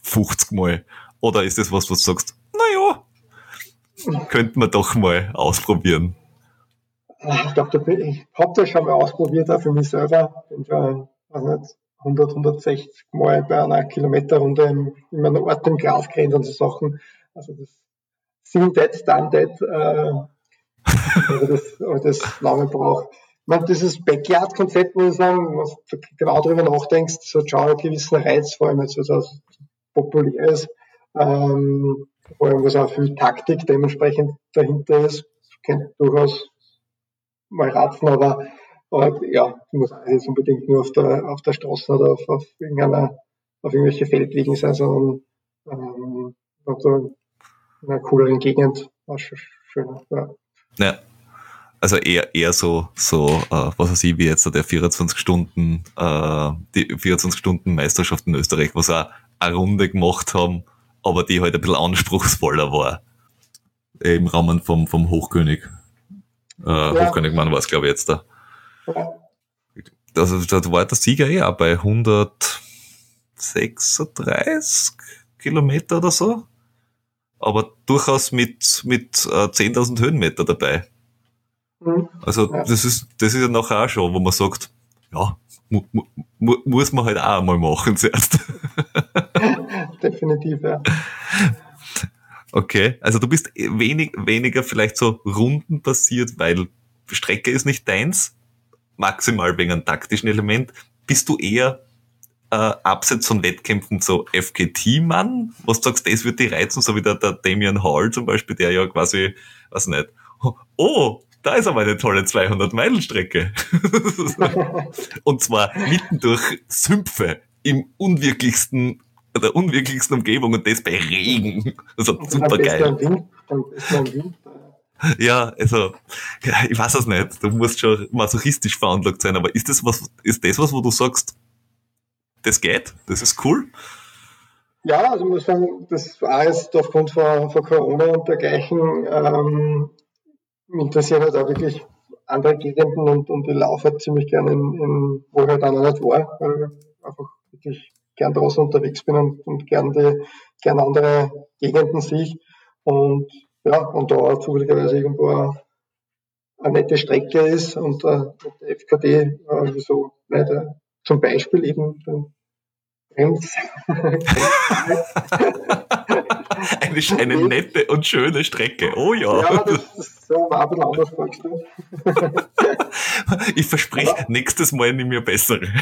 50 Mal. Oder ist das was, was du sagst, naja, könnte man doch mal ausprobieren? Ich glaube, ich habe das schon mal ausprobiert, auch für mich selber. Bin schon, weiß nicht, 100, 160 Mal bei einer Kilometerrunde in, in meinem Ort im Gras kennt und so Sachen. Also das Seen Dead, Done Dead, äh, also das, also das lange braucht. Ich meine, dieses Backyard-Konzept, muss ich sagen, was du genau darüber nachdenkst, so hat schon einen gewissen Reiz, vor allem jetzt, was also populär ist, ähm, vor allem was auch viel Taktik dementsprechend dahinter ist, kennt durchaus mal ratzen, aber, aber ja, musst jetzt unbedingt nur auf der, auf der Straße oder auf, auf irgendeiner, auf irgendwelche Feldwegen sein, sondern ähm, so in einer cooleren Gegend war schon schön. Ja. Ja. Also eher, eher so, so, äh, was weiß ich, wie jetzt der 24 Stunden, äh, die 24 Stunden Meisterschaft in Österreich, was auch eine Runde gemacht haben, aber die halt ein bisschen anspruchsvoller war. Im Rahmen vom, vom Hochkönig. Äh, ja. Hochkönig Mann war es, glaube ich, jetzt da. Ja. Also, da war der Sieger eh auch bei 136 Kilometer oder so. Aber durchaus mit, mit äh, 10.000 Höhenmeter dabei. Mhm. Also, ja. das ist, das ist ja nachher auch schon, wo man sagt, ja, mu, mu, muss man halt auch einmal machen zuerst. Definitiv, ja. Okay, also du bist wenig, weniger vielleicht so rundenbasiert, weil Strecke ist nicht deins, maximal wegen einem taktischen Element. Bist du eher äh, abseits von Wettkämpfen so FKT-Mann? Was du sagst, das wird die reizen, so wie der, der Damian Hall zum Beispiel, der ja quasi, was nicht, oh, da ist aber eine tolle 200-Meilen-Strecke. Und zwar mitten durch Sümpfe im unwirklichsten der unwirklichsten Umgebung und das bei Regen. Also super geil. Ja, also, ja, ich weiß es nicht. Du musst schon masochistisch veranlagt sein, aber ist das was, ist das was, wo du sagst, das geht, das ist cool? Ja, also muss sagen, das war jetzt aufgrund von, von Corona und dergleichen, ähm, mich interessieren halt auch wirklich andere Gegenden und, und ich laufe halt ziemlich gerne in, in wo ich halt auch noch nicht war, weil ich einfach wirklich gern draußen unterwegs bin und, und gern, die, gern andere Gegenden sehe. Und ja, und da zufälligerweise irgendwo eine, eine nette Strecke ist und äh, der FKD, äh, wieso äh, zum Beispiel eben eine, eine nette und schöne Strecke. Oh ja. Ja, das, das so war ein bisschen anders vorgestellt. ich verspreche, nächstes Mal nehme ich bessere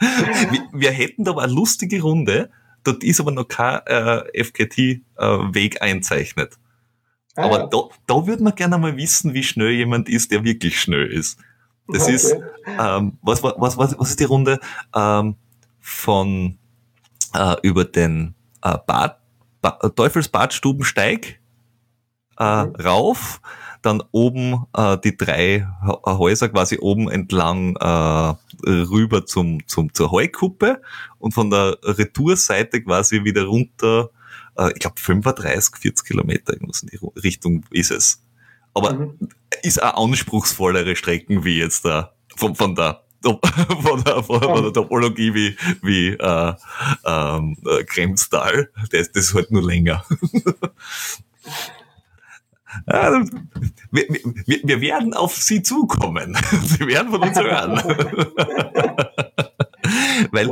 wir, wir, hätten da aber eine lustige Runde, dort ist aber noch kein äh, FKT-Weg äh, einzeichnet. Ah, aber ja. da, da würde man gerne mal wissen, wie schnell jemand ist, der wirklich schnell ist. Das okay. ist, ähm, was, was, was, was ist die Runde ähm, von äh, über den äh, Bad, Bad, Teufelsbadstubensteig äh, mhm. rauf dann oben äh, die drei Häuser quasi oben entlang äh, rüber zum, zum, zur Heukuppe und von der Retourseite quasi wieder runter, äh, ich glaube 35, 40 Kilometer irgendwas in die Richtung ist es. Aber mhm. Ist auch anspruchsvollere Strecken wie jetzt da von, von der von der, von, von der Topologie wie, wie äh, ähm, äh, Kremstal. Das, das ist halt nur länger. Ja, wir, wir, wir, werden auf Sie zukommen. Sie werden von uns hören. Weil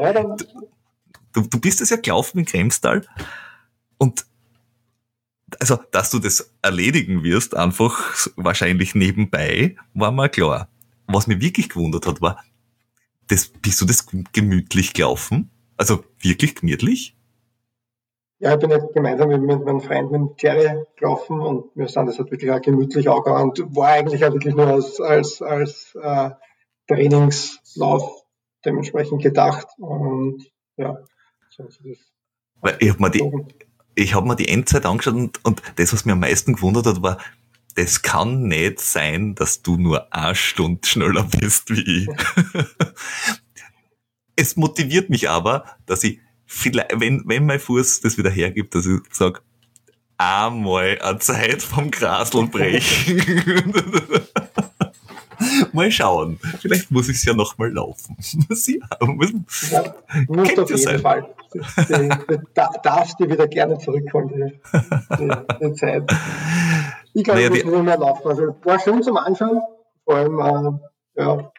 du, du bist es ja gelaufen in Kremstal und also, dass du das erledigen wirst, einfach wahrscheinlich nebenbei, war mal klar. Was mich wirklich gewundert hat, war, das, bist du das gemütlich gelaufen? Also wirklich gemütlich? Ja, ich bin jetzt gemeinsam mit, meinem Freund, mit Jerry gelaufen und wir sind das halt wirklich auch gemütlich auch und war eigentlich auch wirklich nur als, als, als äh, Trainingslauf dementsprechend gedacht und ja, so ist das. Weil ich habe mir, die, ich hab mir die Endzeit angeschaut und, und das, was mir am meisten gewundert hat, war, das kann nicht sein, dass du nur eine Stunde schneller bist wie ich. es motiviert mich aber, dass ich vielleicht, wenn, wenn mein Fuß das wieder hergibt, dass ich sage, einmal eine Zeit vom Grasl brechen. mal schauen. Vielleicht muss ich es ja noch mal laufen. ja, muss, ja, muss auf jeden sein. Fall. Da darfst du wieder gerne zurückholen, die, die Zeit. Ich glaube, naja, ich muss nur mehr laufen. Also war schön zum Anschauen. Vor allem, äh, ja,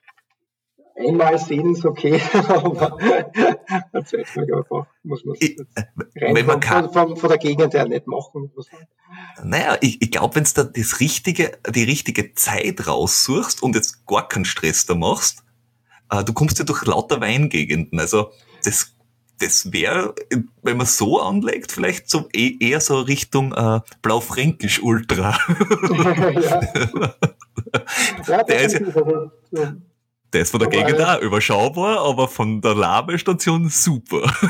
einmal sehen ist okay, aber ein zweites Mal einfach muss man es man kann, von, von, der Gegend her nicht machen. Naja, ich, ich glaube, wenn du da das richtige, die richtige Zeit raussuchst und jetzt gar keinen Stress da machst, äh, du kommst ja durch lauter Weingegenden. Also das, das wäre, wenn man so anlegt, vielleicht so eh, eher so Richtung äh, Blaufränkisch Ultra. ja. ja, der ist ja, ist von der Gegend auch überschaubar, aber von der Labestation super.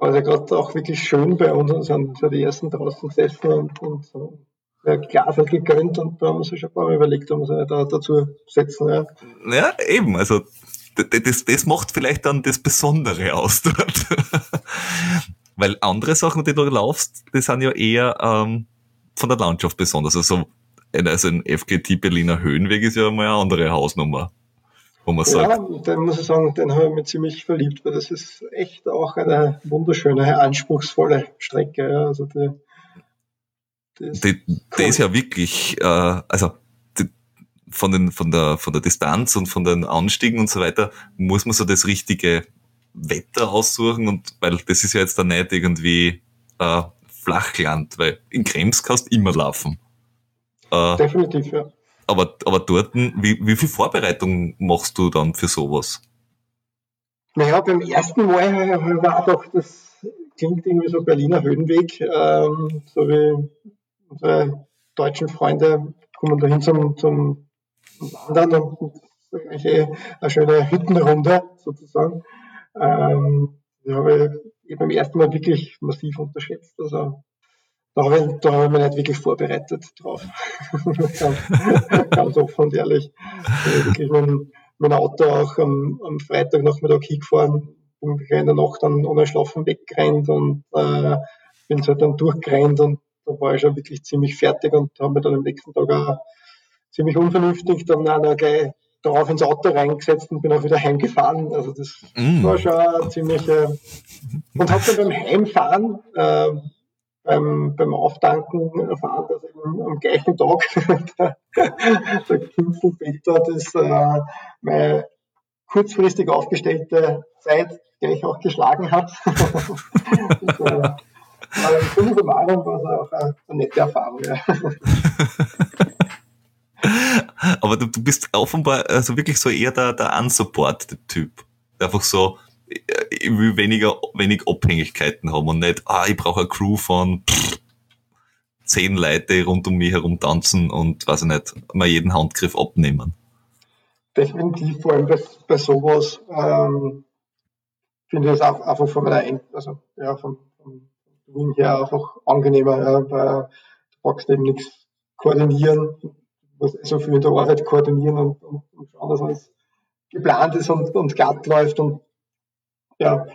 Also gerade auch wirklich schön bei uns sind so die ersten draußen gesessen und, und so ein Glas hat gegönnt und da haben wir sich schon ein paar Mal überlegt, ob wir sie da dazu setzen. Ja. ja, eben, also das, das macht vielleicht dann das Besondere aus dort. Weil andere Sachen, die du laufst, die sind ja eher ähm, von der Landschaft besonders. Also also ein FGT Berliner Höhenweg ist ja mal eine andere Hausnummer. Wo man ja, sagt. den muss ich sagen, den habe ich mir ziemlich verliebt, weil das ist echt auch eine wunderschöne, anspruchsvolle Strecke. Ja. Also die, die, ist, die, cool. ist ja wirklich, äh, also von, den, von, der, von der Distanz und von den Anstiegen und so weiter muss man so das richtige Wetter aussuchen und weil das ist ja jetzt da nicht irgendwie äh, Flachland, weil in Krems kannst du immer laufen. Äh, Definitiv, ja. Aber, aber dort, wie, wie viel Vorbereitung machst du dann für sowas? Naja, beim ersten Mal war doch, das klingt irgendwie so Berliner Höhenweg, ähm, so wie unsere deutschen Freunde kommen dahin zum, zum Wandern und eine schöne Hüttenrunde sozusagen. Ähm, die habe ich beim ersten Mal wirklich massiv unterschätzt. Also da habe ich, da habe ich mich nicht wirklich vorbereitet drauf. ganz, offen und ehrlich. Ich bin wirklich mein, mein Auto auch am, am Freitagnachmittag hingefahren, bin in der Nacht dann ohne Schlafen weggerannt und äh, bin halt dann durchgerannt und da war ich schon wirklich ziemlich fertig und habe mich dann am nächsten Tag auch ziemlich unvernünftig dann auch noch gleich darauf ins Auto reingesetzt und bin auch wieder heimgefahren. Also das mm. war schon ziemlich äh, und habe dann beim Heimfahren äh, beim, beim Auftanken erfahren, dass eben am gleichen Tag der, der Kinzelpeter das äh, meine kurzfristig aufgestellte Zeit gleich auch geschlagen hat. das, äh, eine schöne Bewahrung, war auch eine, eine nette Erfahrung. Ja. Aber du, du bist offenbar also wirklich so eher der, der unsupported-Typ. Einfach so, ich will weniger, wenig Abhängigkeiten haben und nicht, ah, ich brauche eine Crew von pff, zehn Leute rund um mich herum tanzen und, weiß ich nicht, mal jeden Handgriff abnehmen. Definitiv, vor allem bei, bei sowas, ähm, finde ich es auch einfach von meiner End, also, ja, vom, vom Wien her einfach angenehmer, ja, weil du brauchst eben nichts koordinieren, du musst so viel in der Arbeit koordinieren und, und, und schauen, dass alles geplant ist und, und glatt läuft und ja,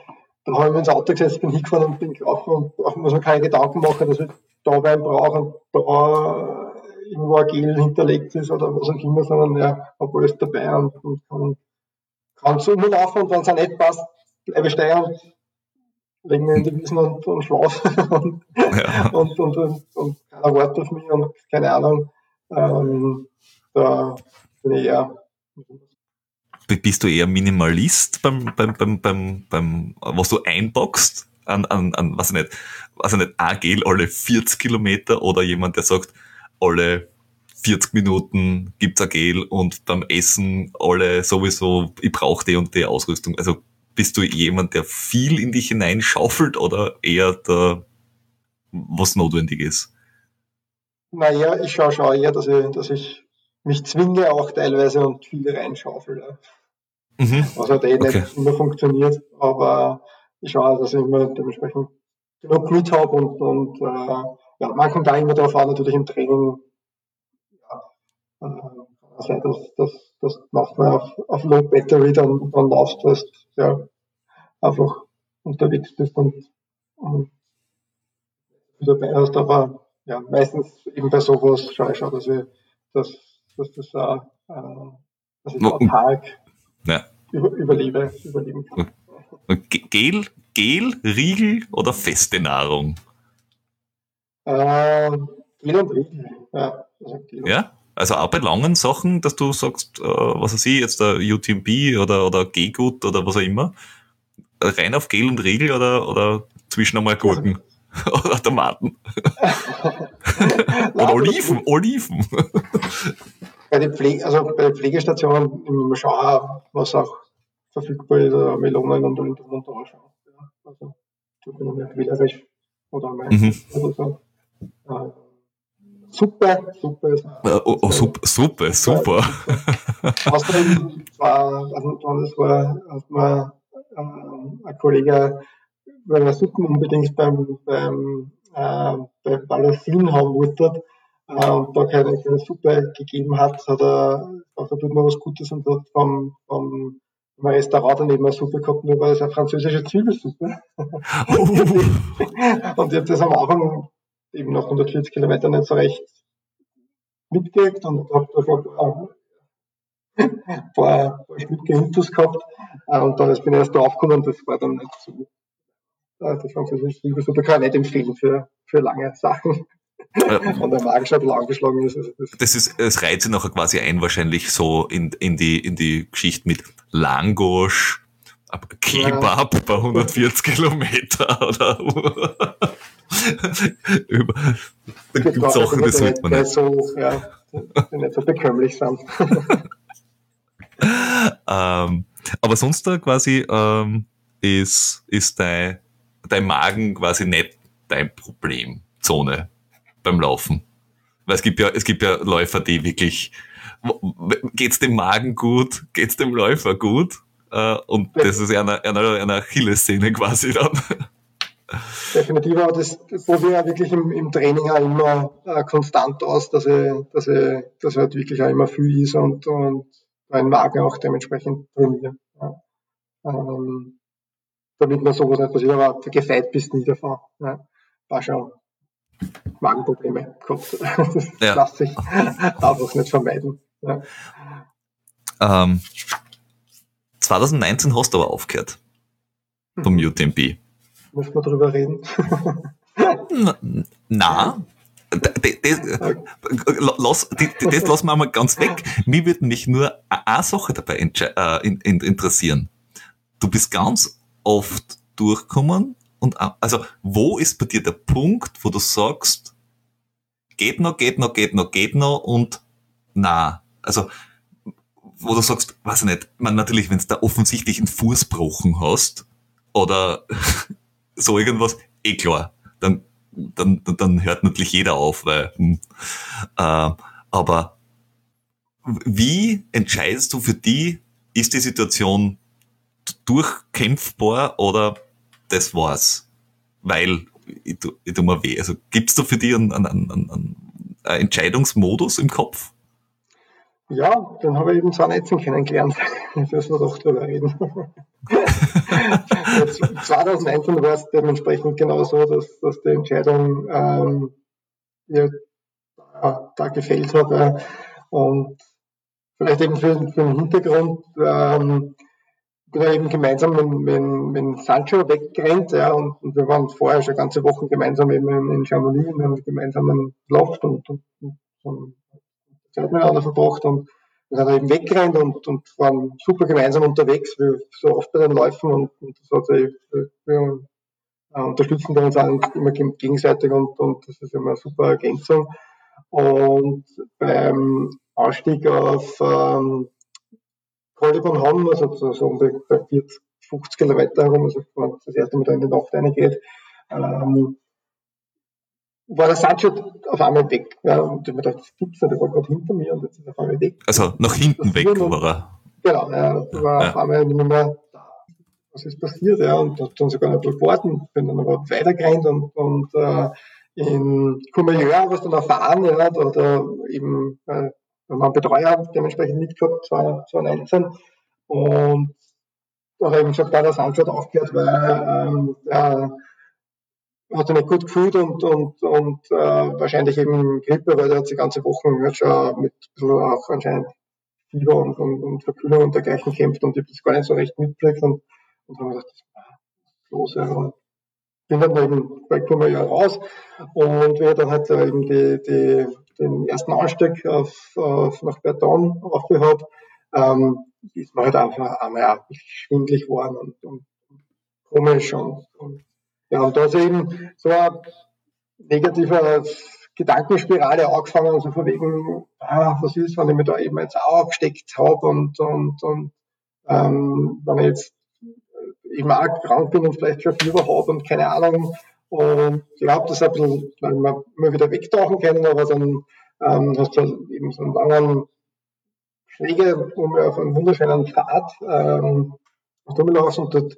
dann habe ich mir ins Auto gesetzt, bin hingefahren und bin gelaufen und brauchen muss man keine Gedanken machen, dass ich da Wein brauche und da irgendwo ein Gel hinterlegt ist oder was auch immer, sondern ja, habe alles dabei und, und kann, kann zu mir laufen und wenn es auch nicht passt, bleibe ich stehen und lege mich in die Wiesen und, und schlafe und, ja. und, und, und, und, keiner wartet auf mich und keine Ahnung. Ähm, da bin ich eher bist du eher Minimalist beim, beim, beim, beim, beim was du einboxst? An, an, an, was ich nicht, was ich nicht, ein Gel alle 40 Kilometer oder jemand, der sagt, alle 40 Minuten gibt's ein Gel und beim Essen alle sowieso, ich brauche die und die Ausrüstung. Also bist du jemand, der viel in dich hineinschaufelt oder eher der, was notwendig ist? Naja, ich schaue schon eher, dass ich, dass ich mich zwinge auch teilweise und viel reinschaufel. Mhm. Was halt eh okay. nicht immer funktioniert, aber ich schaue, dass ich immer dementsprechend genug mit habe und, und äh, ja, man kommt da immer darauf an, natürlich im Training, ja, äh, sein, dass, dass, dass manchmal auf, auf Low Battery dann, dann laufst, weil du ja, einfach unterwegs bist und, und dabei hast, aber ja, meistens eben bei sowas schaue ich schon, dass, ich, dass, dass das auch, äh, dass ich am Tag ja. über, überlebe, überleben kann. Gel, Gel, Riegel oder feste Nahrung? Äh, Gel und Riegel, ja. Also ja? Also auch bei langen Sachen, dass du sagst, äh, was weiß ich, jetzt der UTMB oder, oder G-Gut oder was auch immer, rein auf Gel und Riegel oder, oder zwischen einmal Gurken? oder Tomaten? oder Oliven, Oliven. Bei den Pflege, also bei den Pflegestationen immer schauen, was auch verfügbar ist, oder Melonen und und und anschauen. Ja. Also ich bin nicht wählerisch oder mein mhm. oder so. Äh, super, super ist. Äh, oh, oh, super, super, super. Außerdem war, also das war, hat mir ähm, ein Kollege, weil er Suppen unbedingt beim, beim äh, bei Balasin haben wollte, äh, und da keine, keine Suppe gegeben hat, hat er gesagt, da tut man was Gutes und hat vom, vom, Restaurant daneben eine Suppe gehabt, nur weil es eine französische Zwiebelsuppe. Oh. und ich habe das am Anfang eben nach 140 Kilometern nicht so recht mitgekriegt und habe da schon ein paar, paar Stücke Intus gehabt. Äh, und dann bin ich erst draufgekommen und das war dann nicht so. Äh, die französische Zwiebelsuppe kann ich nicht empfehlen für, für lange Sachen. und der Magen schon angeschlagen ist. Also das, das ist, es reiht sich nachher quasi ein, wahrscheinlich so in, in die, in die Geschichte mit Langosch, Kebab ja. bei 140 Kilometer oder über, da gibt es Sachen, das wird man nicht. So, ja, nicht so bekömmlich sind. ähm, aber sonst da quasi ähm, ist, ist dein, dein Magen quasi nicht dein Problemzone beim Laufen. Weil es gibt ja, es gibt ja Läufer, die wirklich, geht's dem Magen gut, geht's dem Läufer gut? Äh, und das ist ja eine, eine, eine Achillessehne quasi dann. Definitiv, aber das probiere ich ja wirklich im, im Training auch immer äh, konstant aus, dass ich, dass ich, dass halt wirklich auch immer viel ist und, und mein Magen auch dementsprechend trainiere. Ja. Ähm, damit man sowas nicht passiert, aber gefeit bist nie davon. Ja. War schon Magenprobleme gehabt. Das ja. lässt sich einfach nicht vermeiden. Ja. Ähm, 2019 hast du aber aufgehört vom UTMB. Muss man drüber reden? na, das, das lassen wir mal ganz weg. Mir würde mich nur eine Sache dabei äh, interessieren. Du bist ganz oft durchgekommen und also wo ist bei dir der Punkt, wo du sagst, geht noch, geht noch, geht noch, geht noch und na, also wo du sagst, weiß ich nicht, man natürlich, wenn du da offensichtlich einen Fußbrochen hast oder so irgendwas, eh klar, dann, dann, dann hört natürlich jeder auf, weil, hm, äh, aber wie entscheidest du für die, ist die Situation durchkämpfbar oder das war's? Weil, ich, tu, ich tu mir weh. Also gibt's da für dich einen, einen, einen, einen Entscheidungsmodus im Kopf? Ja, dann habe ich eben 2019 kennengelernt. Jetzt müssen wir doch drüber reden. 2019 war es dementsprechend genauso, dass, dass die Entscheidung ähm, ja, da, da gefällt hat. Äh, und vielleicht eben für, für den Hintergrund, ähm, bin ja eben gemeinsam mit, mit, mit Sancho weggerannt, ja, und, und, wir waren vorher schon ganze Wochen gemeinsam eben in, in Chamonix und haben gemeinsam einen Loft und, und, und, und Zeit miteinander verbracht und wir sind eben weggerannt und, und waren super gemeinsam unterwegs, wie so oft bei den Läufen und, und das hat sich, wir äh, unterstützen da uns auch immer gegenseitig und, und das ist immer eine super Ergänzung. Und beim Ausstieg auf ähm, Von Hamm, also so, so um bei 40, 50 Kilometer herum, also wenn das erste Mal da in die Nacht reingeht, ähm, war der Sancho auf einmal weg. Ja, und ich mir gedacht, das gibt's nicht, der war gerade hinter mir und jetzt ist er auf einmal weg. Also nach hinten weg war er. Genau, er war ja. auf einmal nicht mehr da. Was ist passiert? Ja, und hat dann sogar nicht gewartet, bin dann aber weitergerannt und, und äh, in Courmayeur, was dann erfahren, ja, da, da eben, äh, wir haben Betreuer dementsprechend mitgehabt, 2019. Und da habe ich gesagt, da das Antwort aufgehört, weil ähm, der hat sich nicht gut gefühlt und, und, und äh, wahrscheinlich eben Grippe, weil er hat die ganze Woche halt schon mit auch anscheinend Fieber und, und, und Verkühlung und dergleichen kämpft und ich habe das gar nicht so recht mitgekriegt und, und habe gedacht, was ist los? Ja. Und bin dann eben bei Kummer raus und wir dann halt eben die, die, den ersten Anstieg auf, auf nach Beton aufgehabt, ähm, ist man halt einfach einmal schwindlig geworden und, und, komisch und, und ja, und da ist eben so eine negative Gedankenspirale angefangen, also von wegen, ah, was ist, wenn ich mich da eben jetzt auch abgesteckt habe und, und, und ähm, wenn ich jetzt eben auch krank bin und vielleicht schon Fieber habe und keine Ahnung. Und ich habe das ein bisschen, wir immer wieder wegtauchen können, aber dann ähm, hast du eben so einen langen Schläge um auf einen wunderschönen Pfad ähm, rumlaufen und dort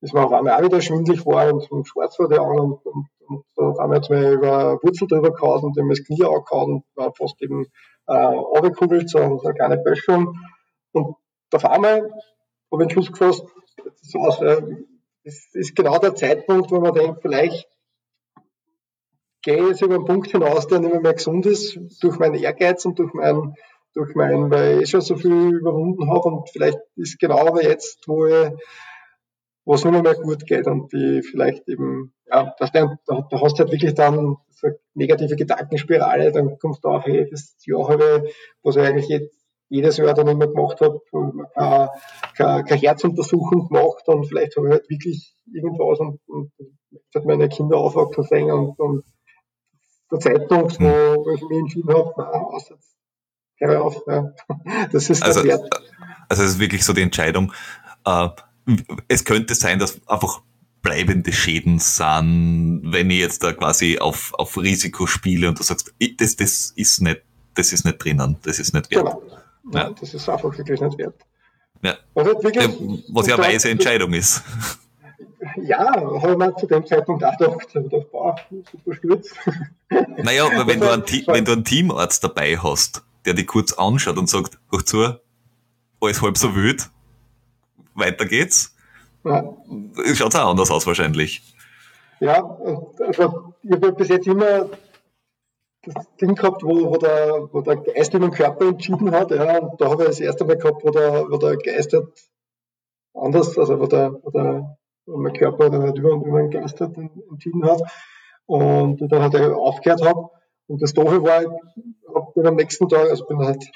ist mir auf einmal auch wieder schwindlig war und, und schwarz wurde an und, und, und auf einmal hat mir über Wurzel drüber gehauen und dem das Knie angehauen und war fast eben äh, runtergekugelt, so, so eine kleine Böschung. Und auf einmal habe ich den Schluss gefasst, so aus, äh, das ist genau der Zeitpunkt, wo man denkt, vielleicht gehe ich jetzt über einen Punkt hinaus, der nicht mehr, mehr gesund ist, durch meinen Ehrgeiz und durch meinen, durch meinen, weil ich schon so viel überwunden habe und vielleicht ist genau aber jetzt, wo ich wo es nur mehr gut geht und die vielleicht eben, ja, das, da, da hast du halt wirklich dann so eine negative Gedankenspirale, dann kommst du auf, hey, das Jahr habe ich, was ich eigentlich jetzt jedes Jahr dann immer gemacht habe, keine, keine, keine Herzuntersuchung gemacht und vielleicht habe ich halt wirklich irgendwas und, und hat meine Kinder aufwachsen sehen und, und der Zeitpunkt, wo, wo ich mich entschieden habe, aus jetzt, hör auf, ja. das ist also, wert. Also es ist wirklich so die Entscheidung, äh, es könnte sein, dass einfach bleibende Schäden sind, wenn ich jetzt da quasi auf, auf Risiko spiele und du sagst, das, das ist nicht, das ist nicht drinnen, das ist nicht wert. Genau. Ja. Das ist einfach wirklich nicht wert. Ja. Was, halt wirklich, was ja eine weise Entscheidung ist. Ja, habe ich mir zu dem Zeitpunkt auch gedacht, ich gedacht boah, super Stürz. Naja, aber wenn du, einen, wenn du einen Teamarzt dabei hast, der dich kurz anschaut und sagt, hoch zu, alles halb so wild, weiter geht's. Ja. Schaut auch anders aus wahrscheinlich. Ja, also ich habe bis jetzt immer das Ding gehabt, wo, wo, der, wo der Geist über den Körper entschieden hat. Ja, und da habe ich das erste Mal gehabt, wo der, wo der Geist halt anders, also wo der, wo der wo mein Körper dann halt über, über den Geist halt entschieden hat. Und dann halt aufgehört habe. Und das Doofe war, ich bin am nächsten Tag, also bin halt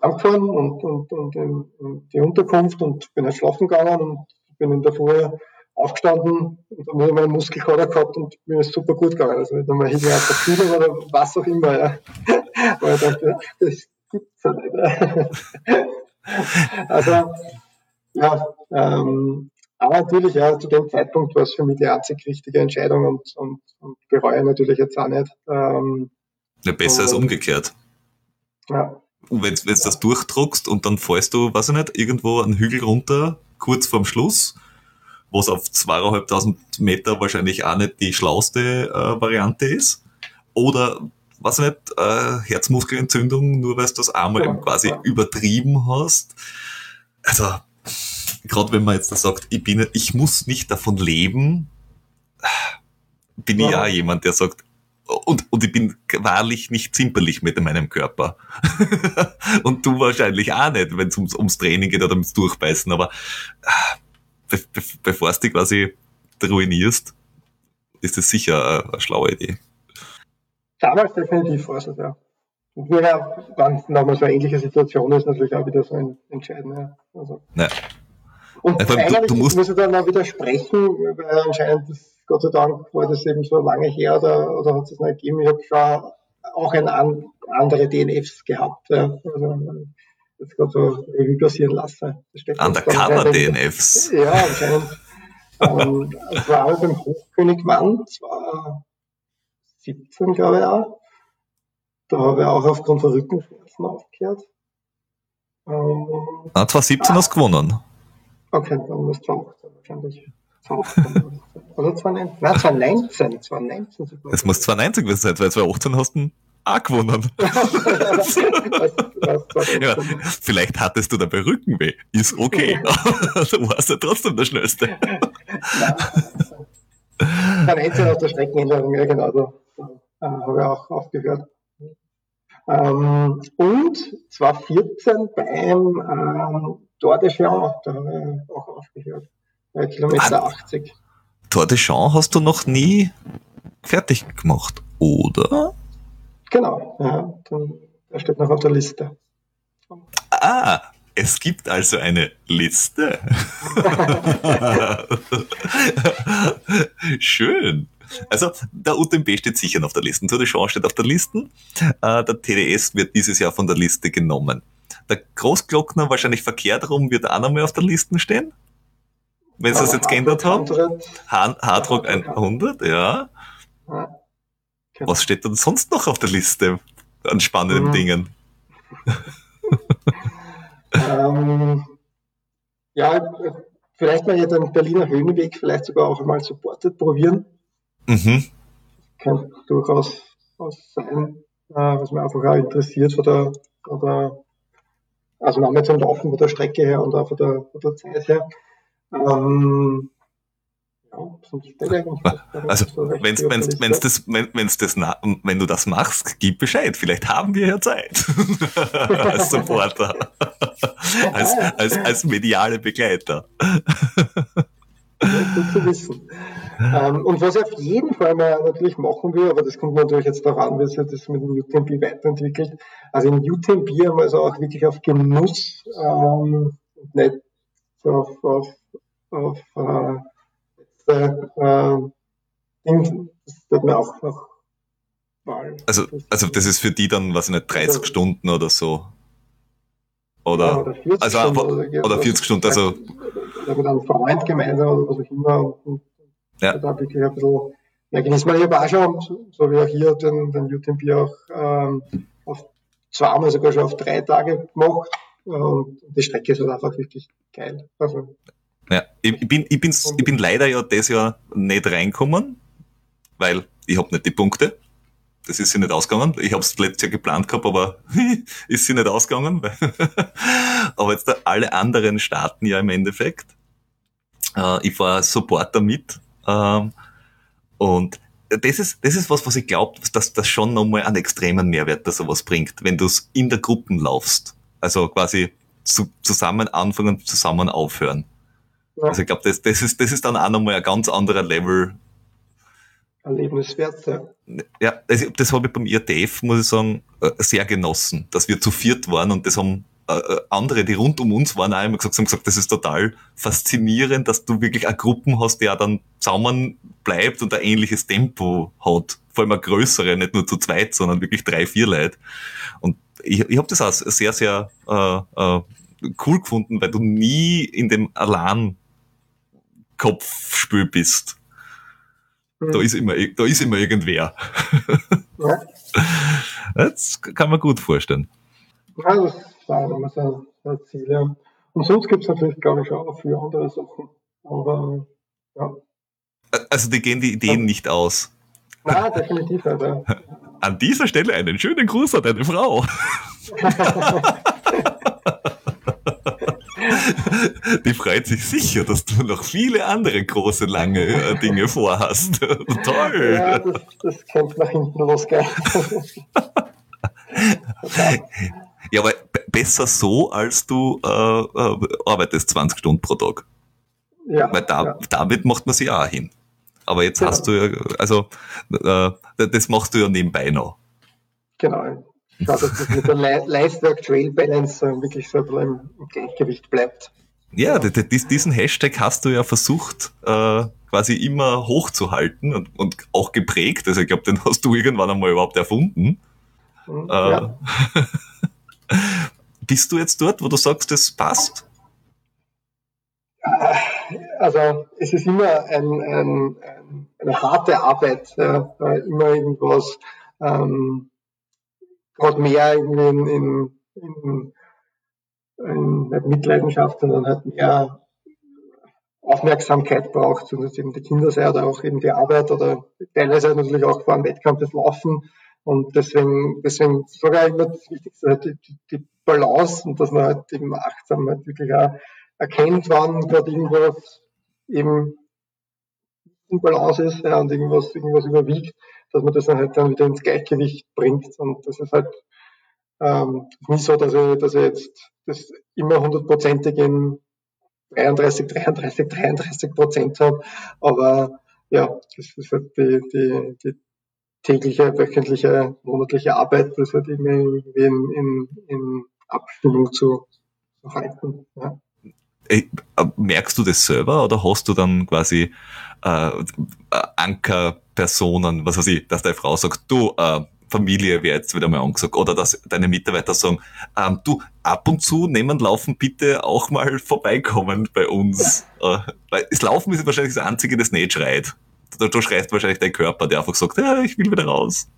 angefahren und, und, und in, in die Unterkunft und bin halt schlafen gegangen und bin in der Früh aufgestanden und dann habe ich meinen Muskelkater gehabt und mir ist super gut gegangen. Also nicht einmal hinten auf der Kühle oder was auch immer. Ja. Weil ich dachte, das gibt's ja nicht. also, ja, ähm, aber natürlich, ja, zu dem Zeitpunkt war es für mich die einzig richtige Entscheidung und, und, und bereue natürlich jetzt auch nicht. Ähm, ja, besser als umgekehrt. Ja. Und wenn du das durchdruckst und dann fällst du, weiß ich nicht, irgendwo einen Hügel runter, kurz vorm Schluss, was auf zweieinhalbtausend Meter wahrscheinlich auch nicht die schlauste äh, Variante ist. Oder, was nicht, äh, Herzmuskelentzündung, nur weil du das einmal ja, quasi ja. übertrieben hast. Also, gerade wenn man jetzt sagt, ich bin, ich muss nicht davon leben, bin ja. ich auch jemand, der sagt, und, und ich bin wahrlich nicht zimperlich mit meinem Körper. und du wahrscheinlich auch nicht, wenn es ums, ums Training geht oder ums Durchbeißen, aber ah, be, be, bevor du dich quasi ruinierst, ist das sicher eine, eine schlaue Idee. Damals definitiv war es ja. Und ja, wenn nochmal so eine ähnliche Situation ist, natürlich auch wieder so ein entscheidender. Also. Ja. Und ja, eigentlich du, du musst muss ich dann auch widersprechen, weil anscheinend, das, Gott sei Dank, war das eben so lange her oder, oder hat es nicht gegeben. Ich habe schon auch ein an, andere DNFs gehabt. Ja. Also, jetzt gerade so Revue passieren lassen. Undercover-DNFs. Ja, anscheinend. ähm, es war auch beim Hochkönig Mann, 2017, glaube ich auch. Da habe ich auch aufgrund von Rückenschmerzen aufgehört. Ähm, ah, 2017 ah, hast du gewonnen. Okay, dann muss es auch wahrscheinlich. Oder 2019? Nein, 2019. 2019 sogar. Es muss 2019 gewesen sein, weil 2018 hast du auch gewonnen. ja, vielleicht hattest du dabei Rückenweh. Ist okay. du warst ja trotzdem der Schnellste. 2019 aus der Streckenänderung, ja genau. Da äh, habe ich auch aufgehört. Ähm, und 2014 beim ähm, de Champs, da habe ich auch aufgehört. Bei Kilometer ah, 80. Tour de Champs hast du noch nie fertig gemacht, oder? Genau, ja. Dann, der steht noch auf der Liste. Ah, es gibt also eine Liste. Schön. Also der UTMB steht sicher auf der Liste. Tour de Champs steht auf der Liste. Äh, der TDS wird dieses Jahr von der Liste genommen. Der Großglockner wahrscheinlich verkehrt rum wird auch nochmal auf der Liste stehen. Wenn sie es jetzt geändert haben. Hardrock 100, ja. Was steht denn sonst noch auf der Liste an spannenden mhm. Dingen? ähm, ja, vielleicht mal hier den Berliner Höhenweg vielleicht sogar auch einmal supported probieren. Mhm. Kann durchaus sein, äh, was mich einfach auch interessiert von der, von der also noch nicht zum Laufen von der Strecke her und auch von der, von der Zeit her. Ähm, also, wenn's, wenn's, wenn's das, wenn, das, wenn du das machst, gib Bescheid. Vielleicht haben wir ja Zeit. als Supporter. als, als, als mediale Begleiter. gut zu wissen. Ähm, und was auf jeden Fall mal natürlich machen will, aber das kommt natürlich jetzt darauf an, wie sich das mit dem UTMB weiterentwickelt. Also in UTMB haben wir also auch wirklich auf Genuss ähm, nicht auf, auf, auf äh, äh, Ding, das wird mir auch noch Wahl. Also, also das ist für die dann, was ich nicht, 30 also, Stunden oder so. Oder, ja, oder 40 also, Stunden. Oder, oder 40 Stunden, also. Oder mit einem Freund gemeinsam oder was auch immer. Und, ja. Da wirklich ein bisschen mehr genießen. Ich habe auch schon, so wie auch hier, den, den UTMB auch ähm, auf zweimal sogar schon auf drei Tage gemacht. Und die Strecke ist halt einfach wirklich geil. Also, ja, ich, bin, ich, bin, ich bin leider ja das Jahr nicht reinkommen, weil ich habe nicht die Punkte. Das ist sie nicht ausgegangen. Ich habe es letztes Jahr geplant gehabt, aber ist sie nicht ausgegangen. aber jetzt alle anderen starten ja im Endeffekt. Äh, ich war Supporter mit. Ähm, und das ist, das ist was, was ich glaube, dass das schon nochmal einen extremen Mehrwert da sowas bringt, wenn du es in der Gruppe laufst. Also quasi zu, zusammen anfangen, zusammen aufhören. Ja. Also ich glaube, das, das, ist, das ist dann auch nochmal ein ganz anderer Level. Erlebniswert, ja. Ja, das, das habe ich beim IRTF, muss ich sagen, äh, sehr genossen, dass wir zu viert waren und das haben äh, äh, andere, die rund um uns waren, auch immer gesagt, haben gesagt, das ist total faszinierend, dass du wirklich eine Gruppe hast, die auch dann zusammen bleibt und ein ähnliches Tempo hat. Vor allem eine größere, nicht nur zu zweit, sondern wirklich drei, vier Leute. Und ich, ich habe das auch sehr, sehr äh, äh, cool gefunden, weil du nie in dem Alarm Kopfspiel bist. Da hm. ist immer, da ist immer irgendwer. Ja. Das kann man gut vorstellen. Ja, das war immer so ein Ziel. Ja. Und sonst gibt es natürlich, glaube ich, auch viele andere Sachen. Aber ja. Also die gehen die Ideen ja. nicht aus. Nein, definitiv nicht. Ja. An dieser Stelle einen schönen Gruß an deine Frau. Die freut sich sicher, dass du noch viele andere große, lange äh, Dinge vorhast. Toll! Ja, das, das könnte nach hinten losgehen. ja, aber besser so, als du äh, äh, arbeitest 20 Stunden pro Tag. Ja, Weil da, ja. damit macht man sich auch hin. Aber jetzt genau. hast du ja, also äh, das machst du ja nebenbei noch. Genau dass das mit der Live-Work-Trail-Balance wirklich so im Gleichgewicht bleibt. Ja, diesen Hashtag hast du ja versucht, äh, quasi immer hochzuhalten und, und auch geprägt. Also ich glaube, den hast du irgendwann einmal überhaupt erfunden. Mhm, äh, ja. bist du jetzt dort, wo du sagst, das passt? Also es ist immer ein, ein, eine harte Arbeit, ja, immer irgendwas ähm, hat mehr in, in, in, in nicht Mitleidenschaft, sondern hat mehr Aufmerksamkeit braucht, und das eben die Kinder sei oder auch eben die Arbeit oder teilweise natürlich auch vor einem Wettkampf das Laufen. Und deswegen, deswegen ich immer, das Wichtigste halt die, die, die Balance und dass man halt eben achtsam halt wirklich auch erkennt, wann gerade irgendwas eben in Balance ist ja, und irgendwas, irgendwas überwiegt, dass man das dann halt dann wieder ins Gleichgewicht bringt. Und das ist halt ähm, nicht so, dass ich, dass jetzt das immer hundertprozentig in 33, 33, 33 Prozent habe. Aber ja, das ist halt die, die, die tägliche, wöchentliche, monatliche Arbeit, das halt immer in, in, in Abstimmung zu, zu halten. Ja. Äh, merkst du das selber oder hast du dann quasi äh, Ankerpersonen, was weiß ich, dass deine Frau sagt, du, äh, Familie wäre jetzt wieder mal angesagt, oder dass deine Mitarbeiter sagen, ähm, du, ab und zu nehmen Laufen bitte auch mal vorbeikommen bei uns. äh, weil das Laufen ist wahrscheinlich das Einzige, das nicht schreit. Da, da schreit wahrscheinlich dein Körper, der einfach sagt, ja, ich will wieder raus.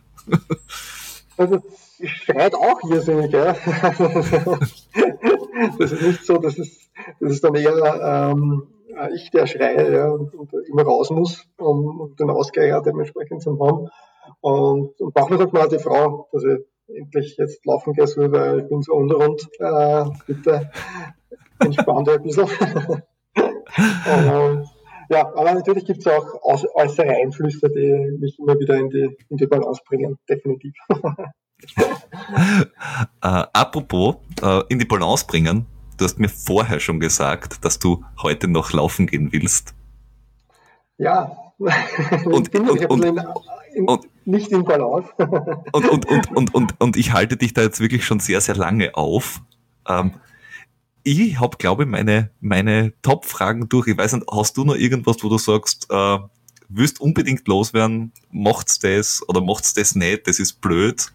also, schreit auch irrsinnig, ja. das ist nicht so, das ist, das ist dann eher ähm, ich, der schreie ja, und, und immer raus muss, um, um den Ausgleich auch dementsprechend zu haben. Und, und manchmal sagt man auch die Frau, dass ich endlich jetzt laufen gehen soll, weil ich bin so unrund. Äh, bitte entspann dich ein bisschen. und, ja, aber natürlich gibt es auch äußere Einflüsse, die mich immer wieder in die, in die Balance bringen, definitiv. äh, apropos, äh, in die Balance bringen, du hast mir vorher schon gesagt, dass du heute noch laufen gehen willst. Ja, und, bin und, und, in, in, und, nicht in Balance. und, und, und, und, und, und ich halte dich da jetzt wirklich schon sehr, sehr lange auf. Ähm, ich habe, glaube ich, meine, meine Top-Fragen durch. Ich weiß nicht, hast du noch irgendwas, wo du sagst, äh, willst unbedingt loswerden, macht's das oder macht's das nicht, das ist blöd?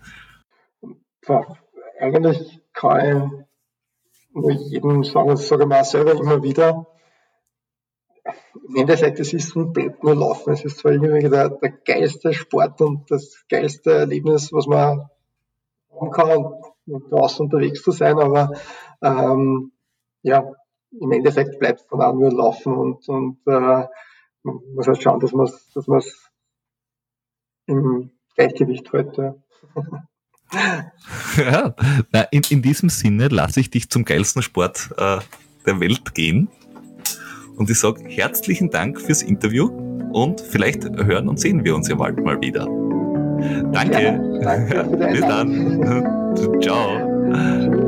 Eigentlich kann ich nur jedem sagen, das sage ich mir auch selber immer wieder, im Endeffekt, es ist und bleibt nur Laufen. Es ist zwar irgendwie der, der geilste Sport und das geilste Erlebnis, was man haben kann, und draußen unterwegs zu sein, aber ähm, ja, im Endeffekt bleibt es dann auch nur Laufen und, und äh, man muss halt schauen, dass man es dass man's im Gleichgewicht hält. Ja. ja, in, in diesem Sinne lasse ich dich zum geilsten Sport äh, der Welt gehen. Und ich sage herzlichen Dank fürs Interview und vielleicht hören und sehen wir uns ja bald mal wieder. Danke. Ja, danke Bis dann. Ciao.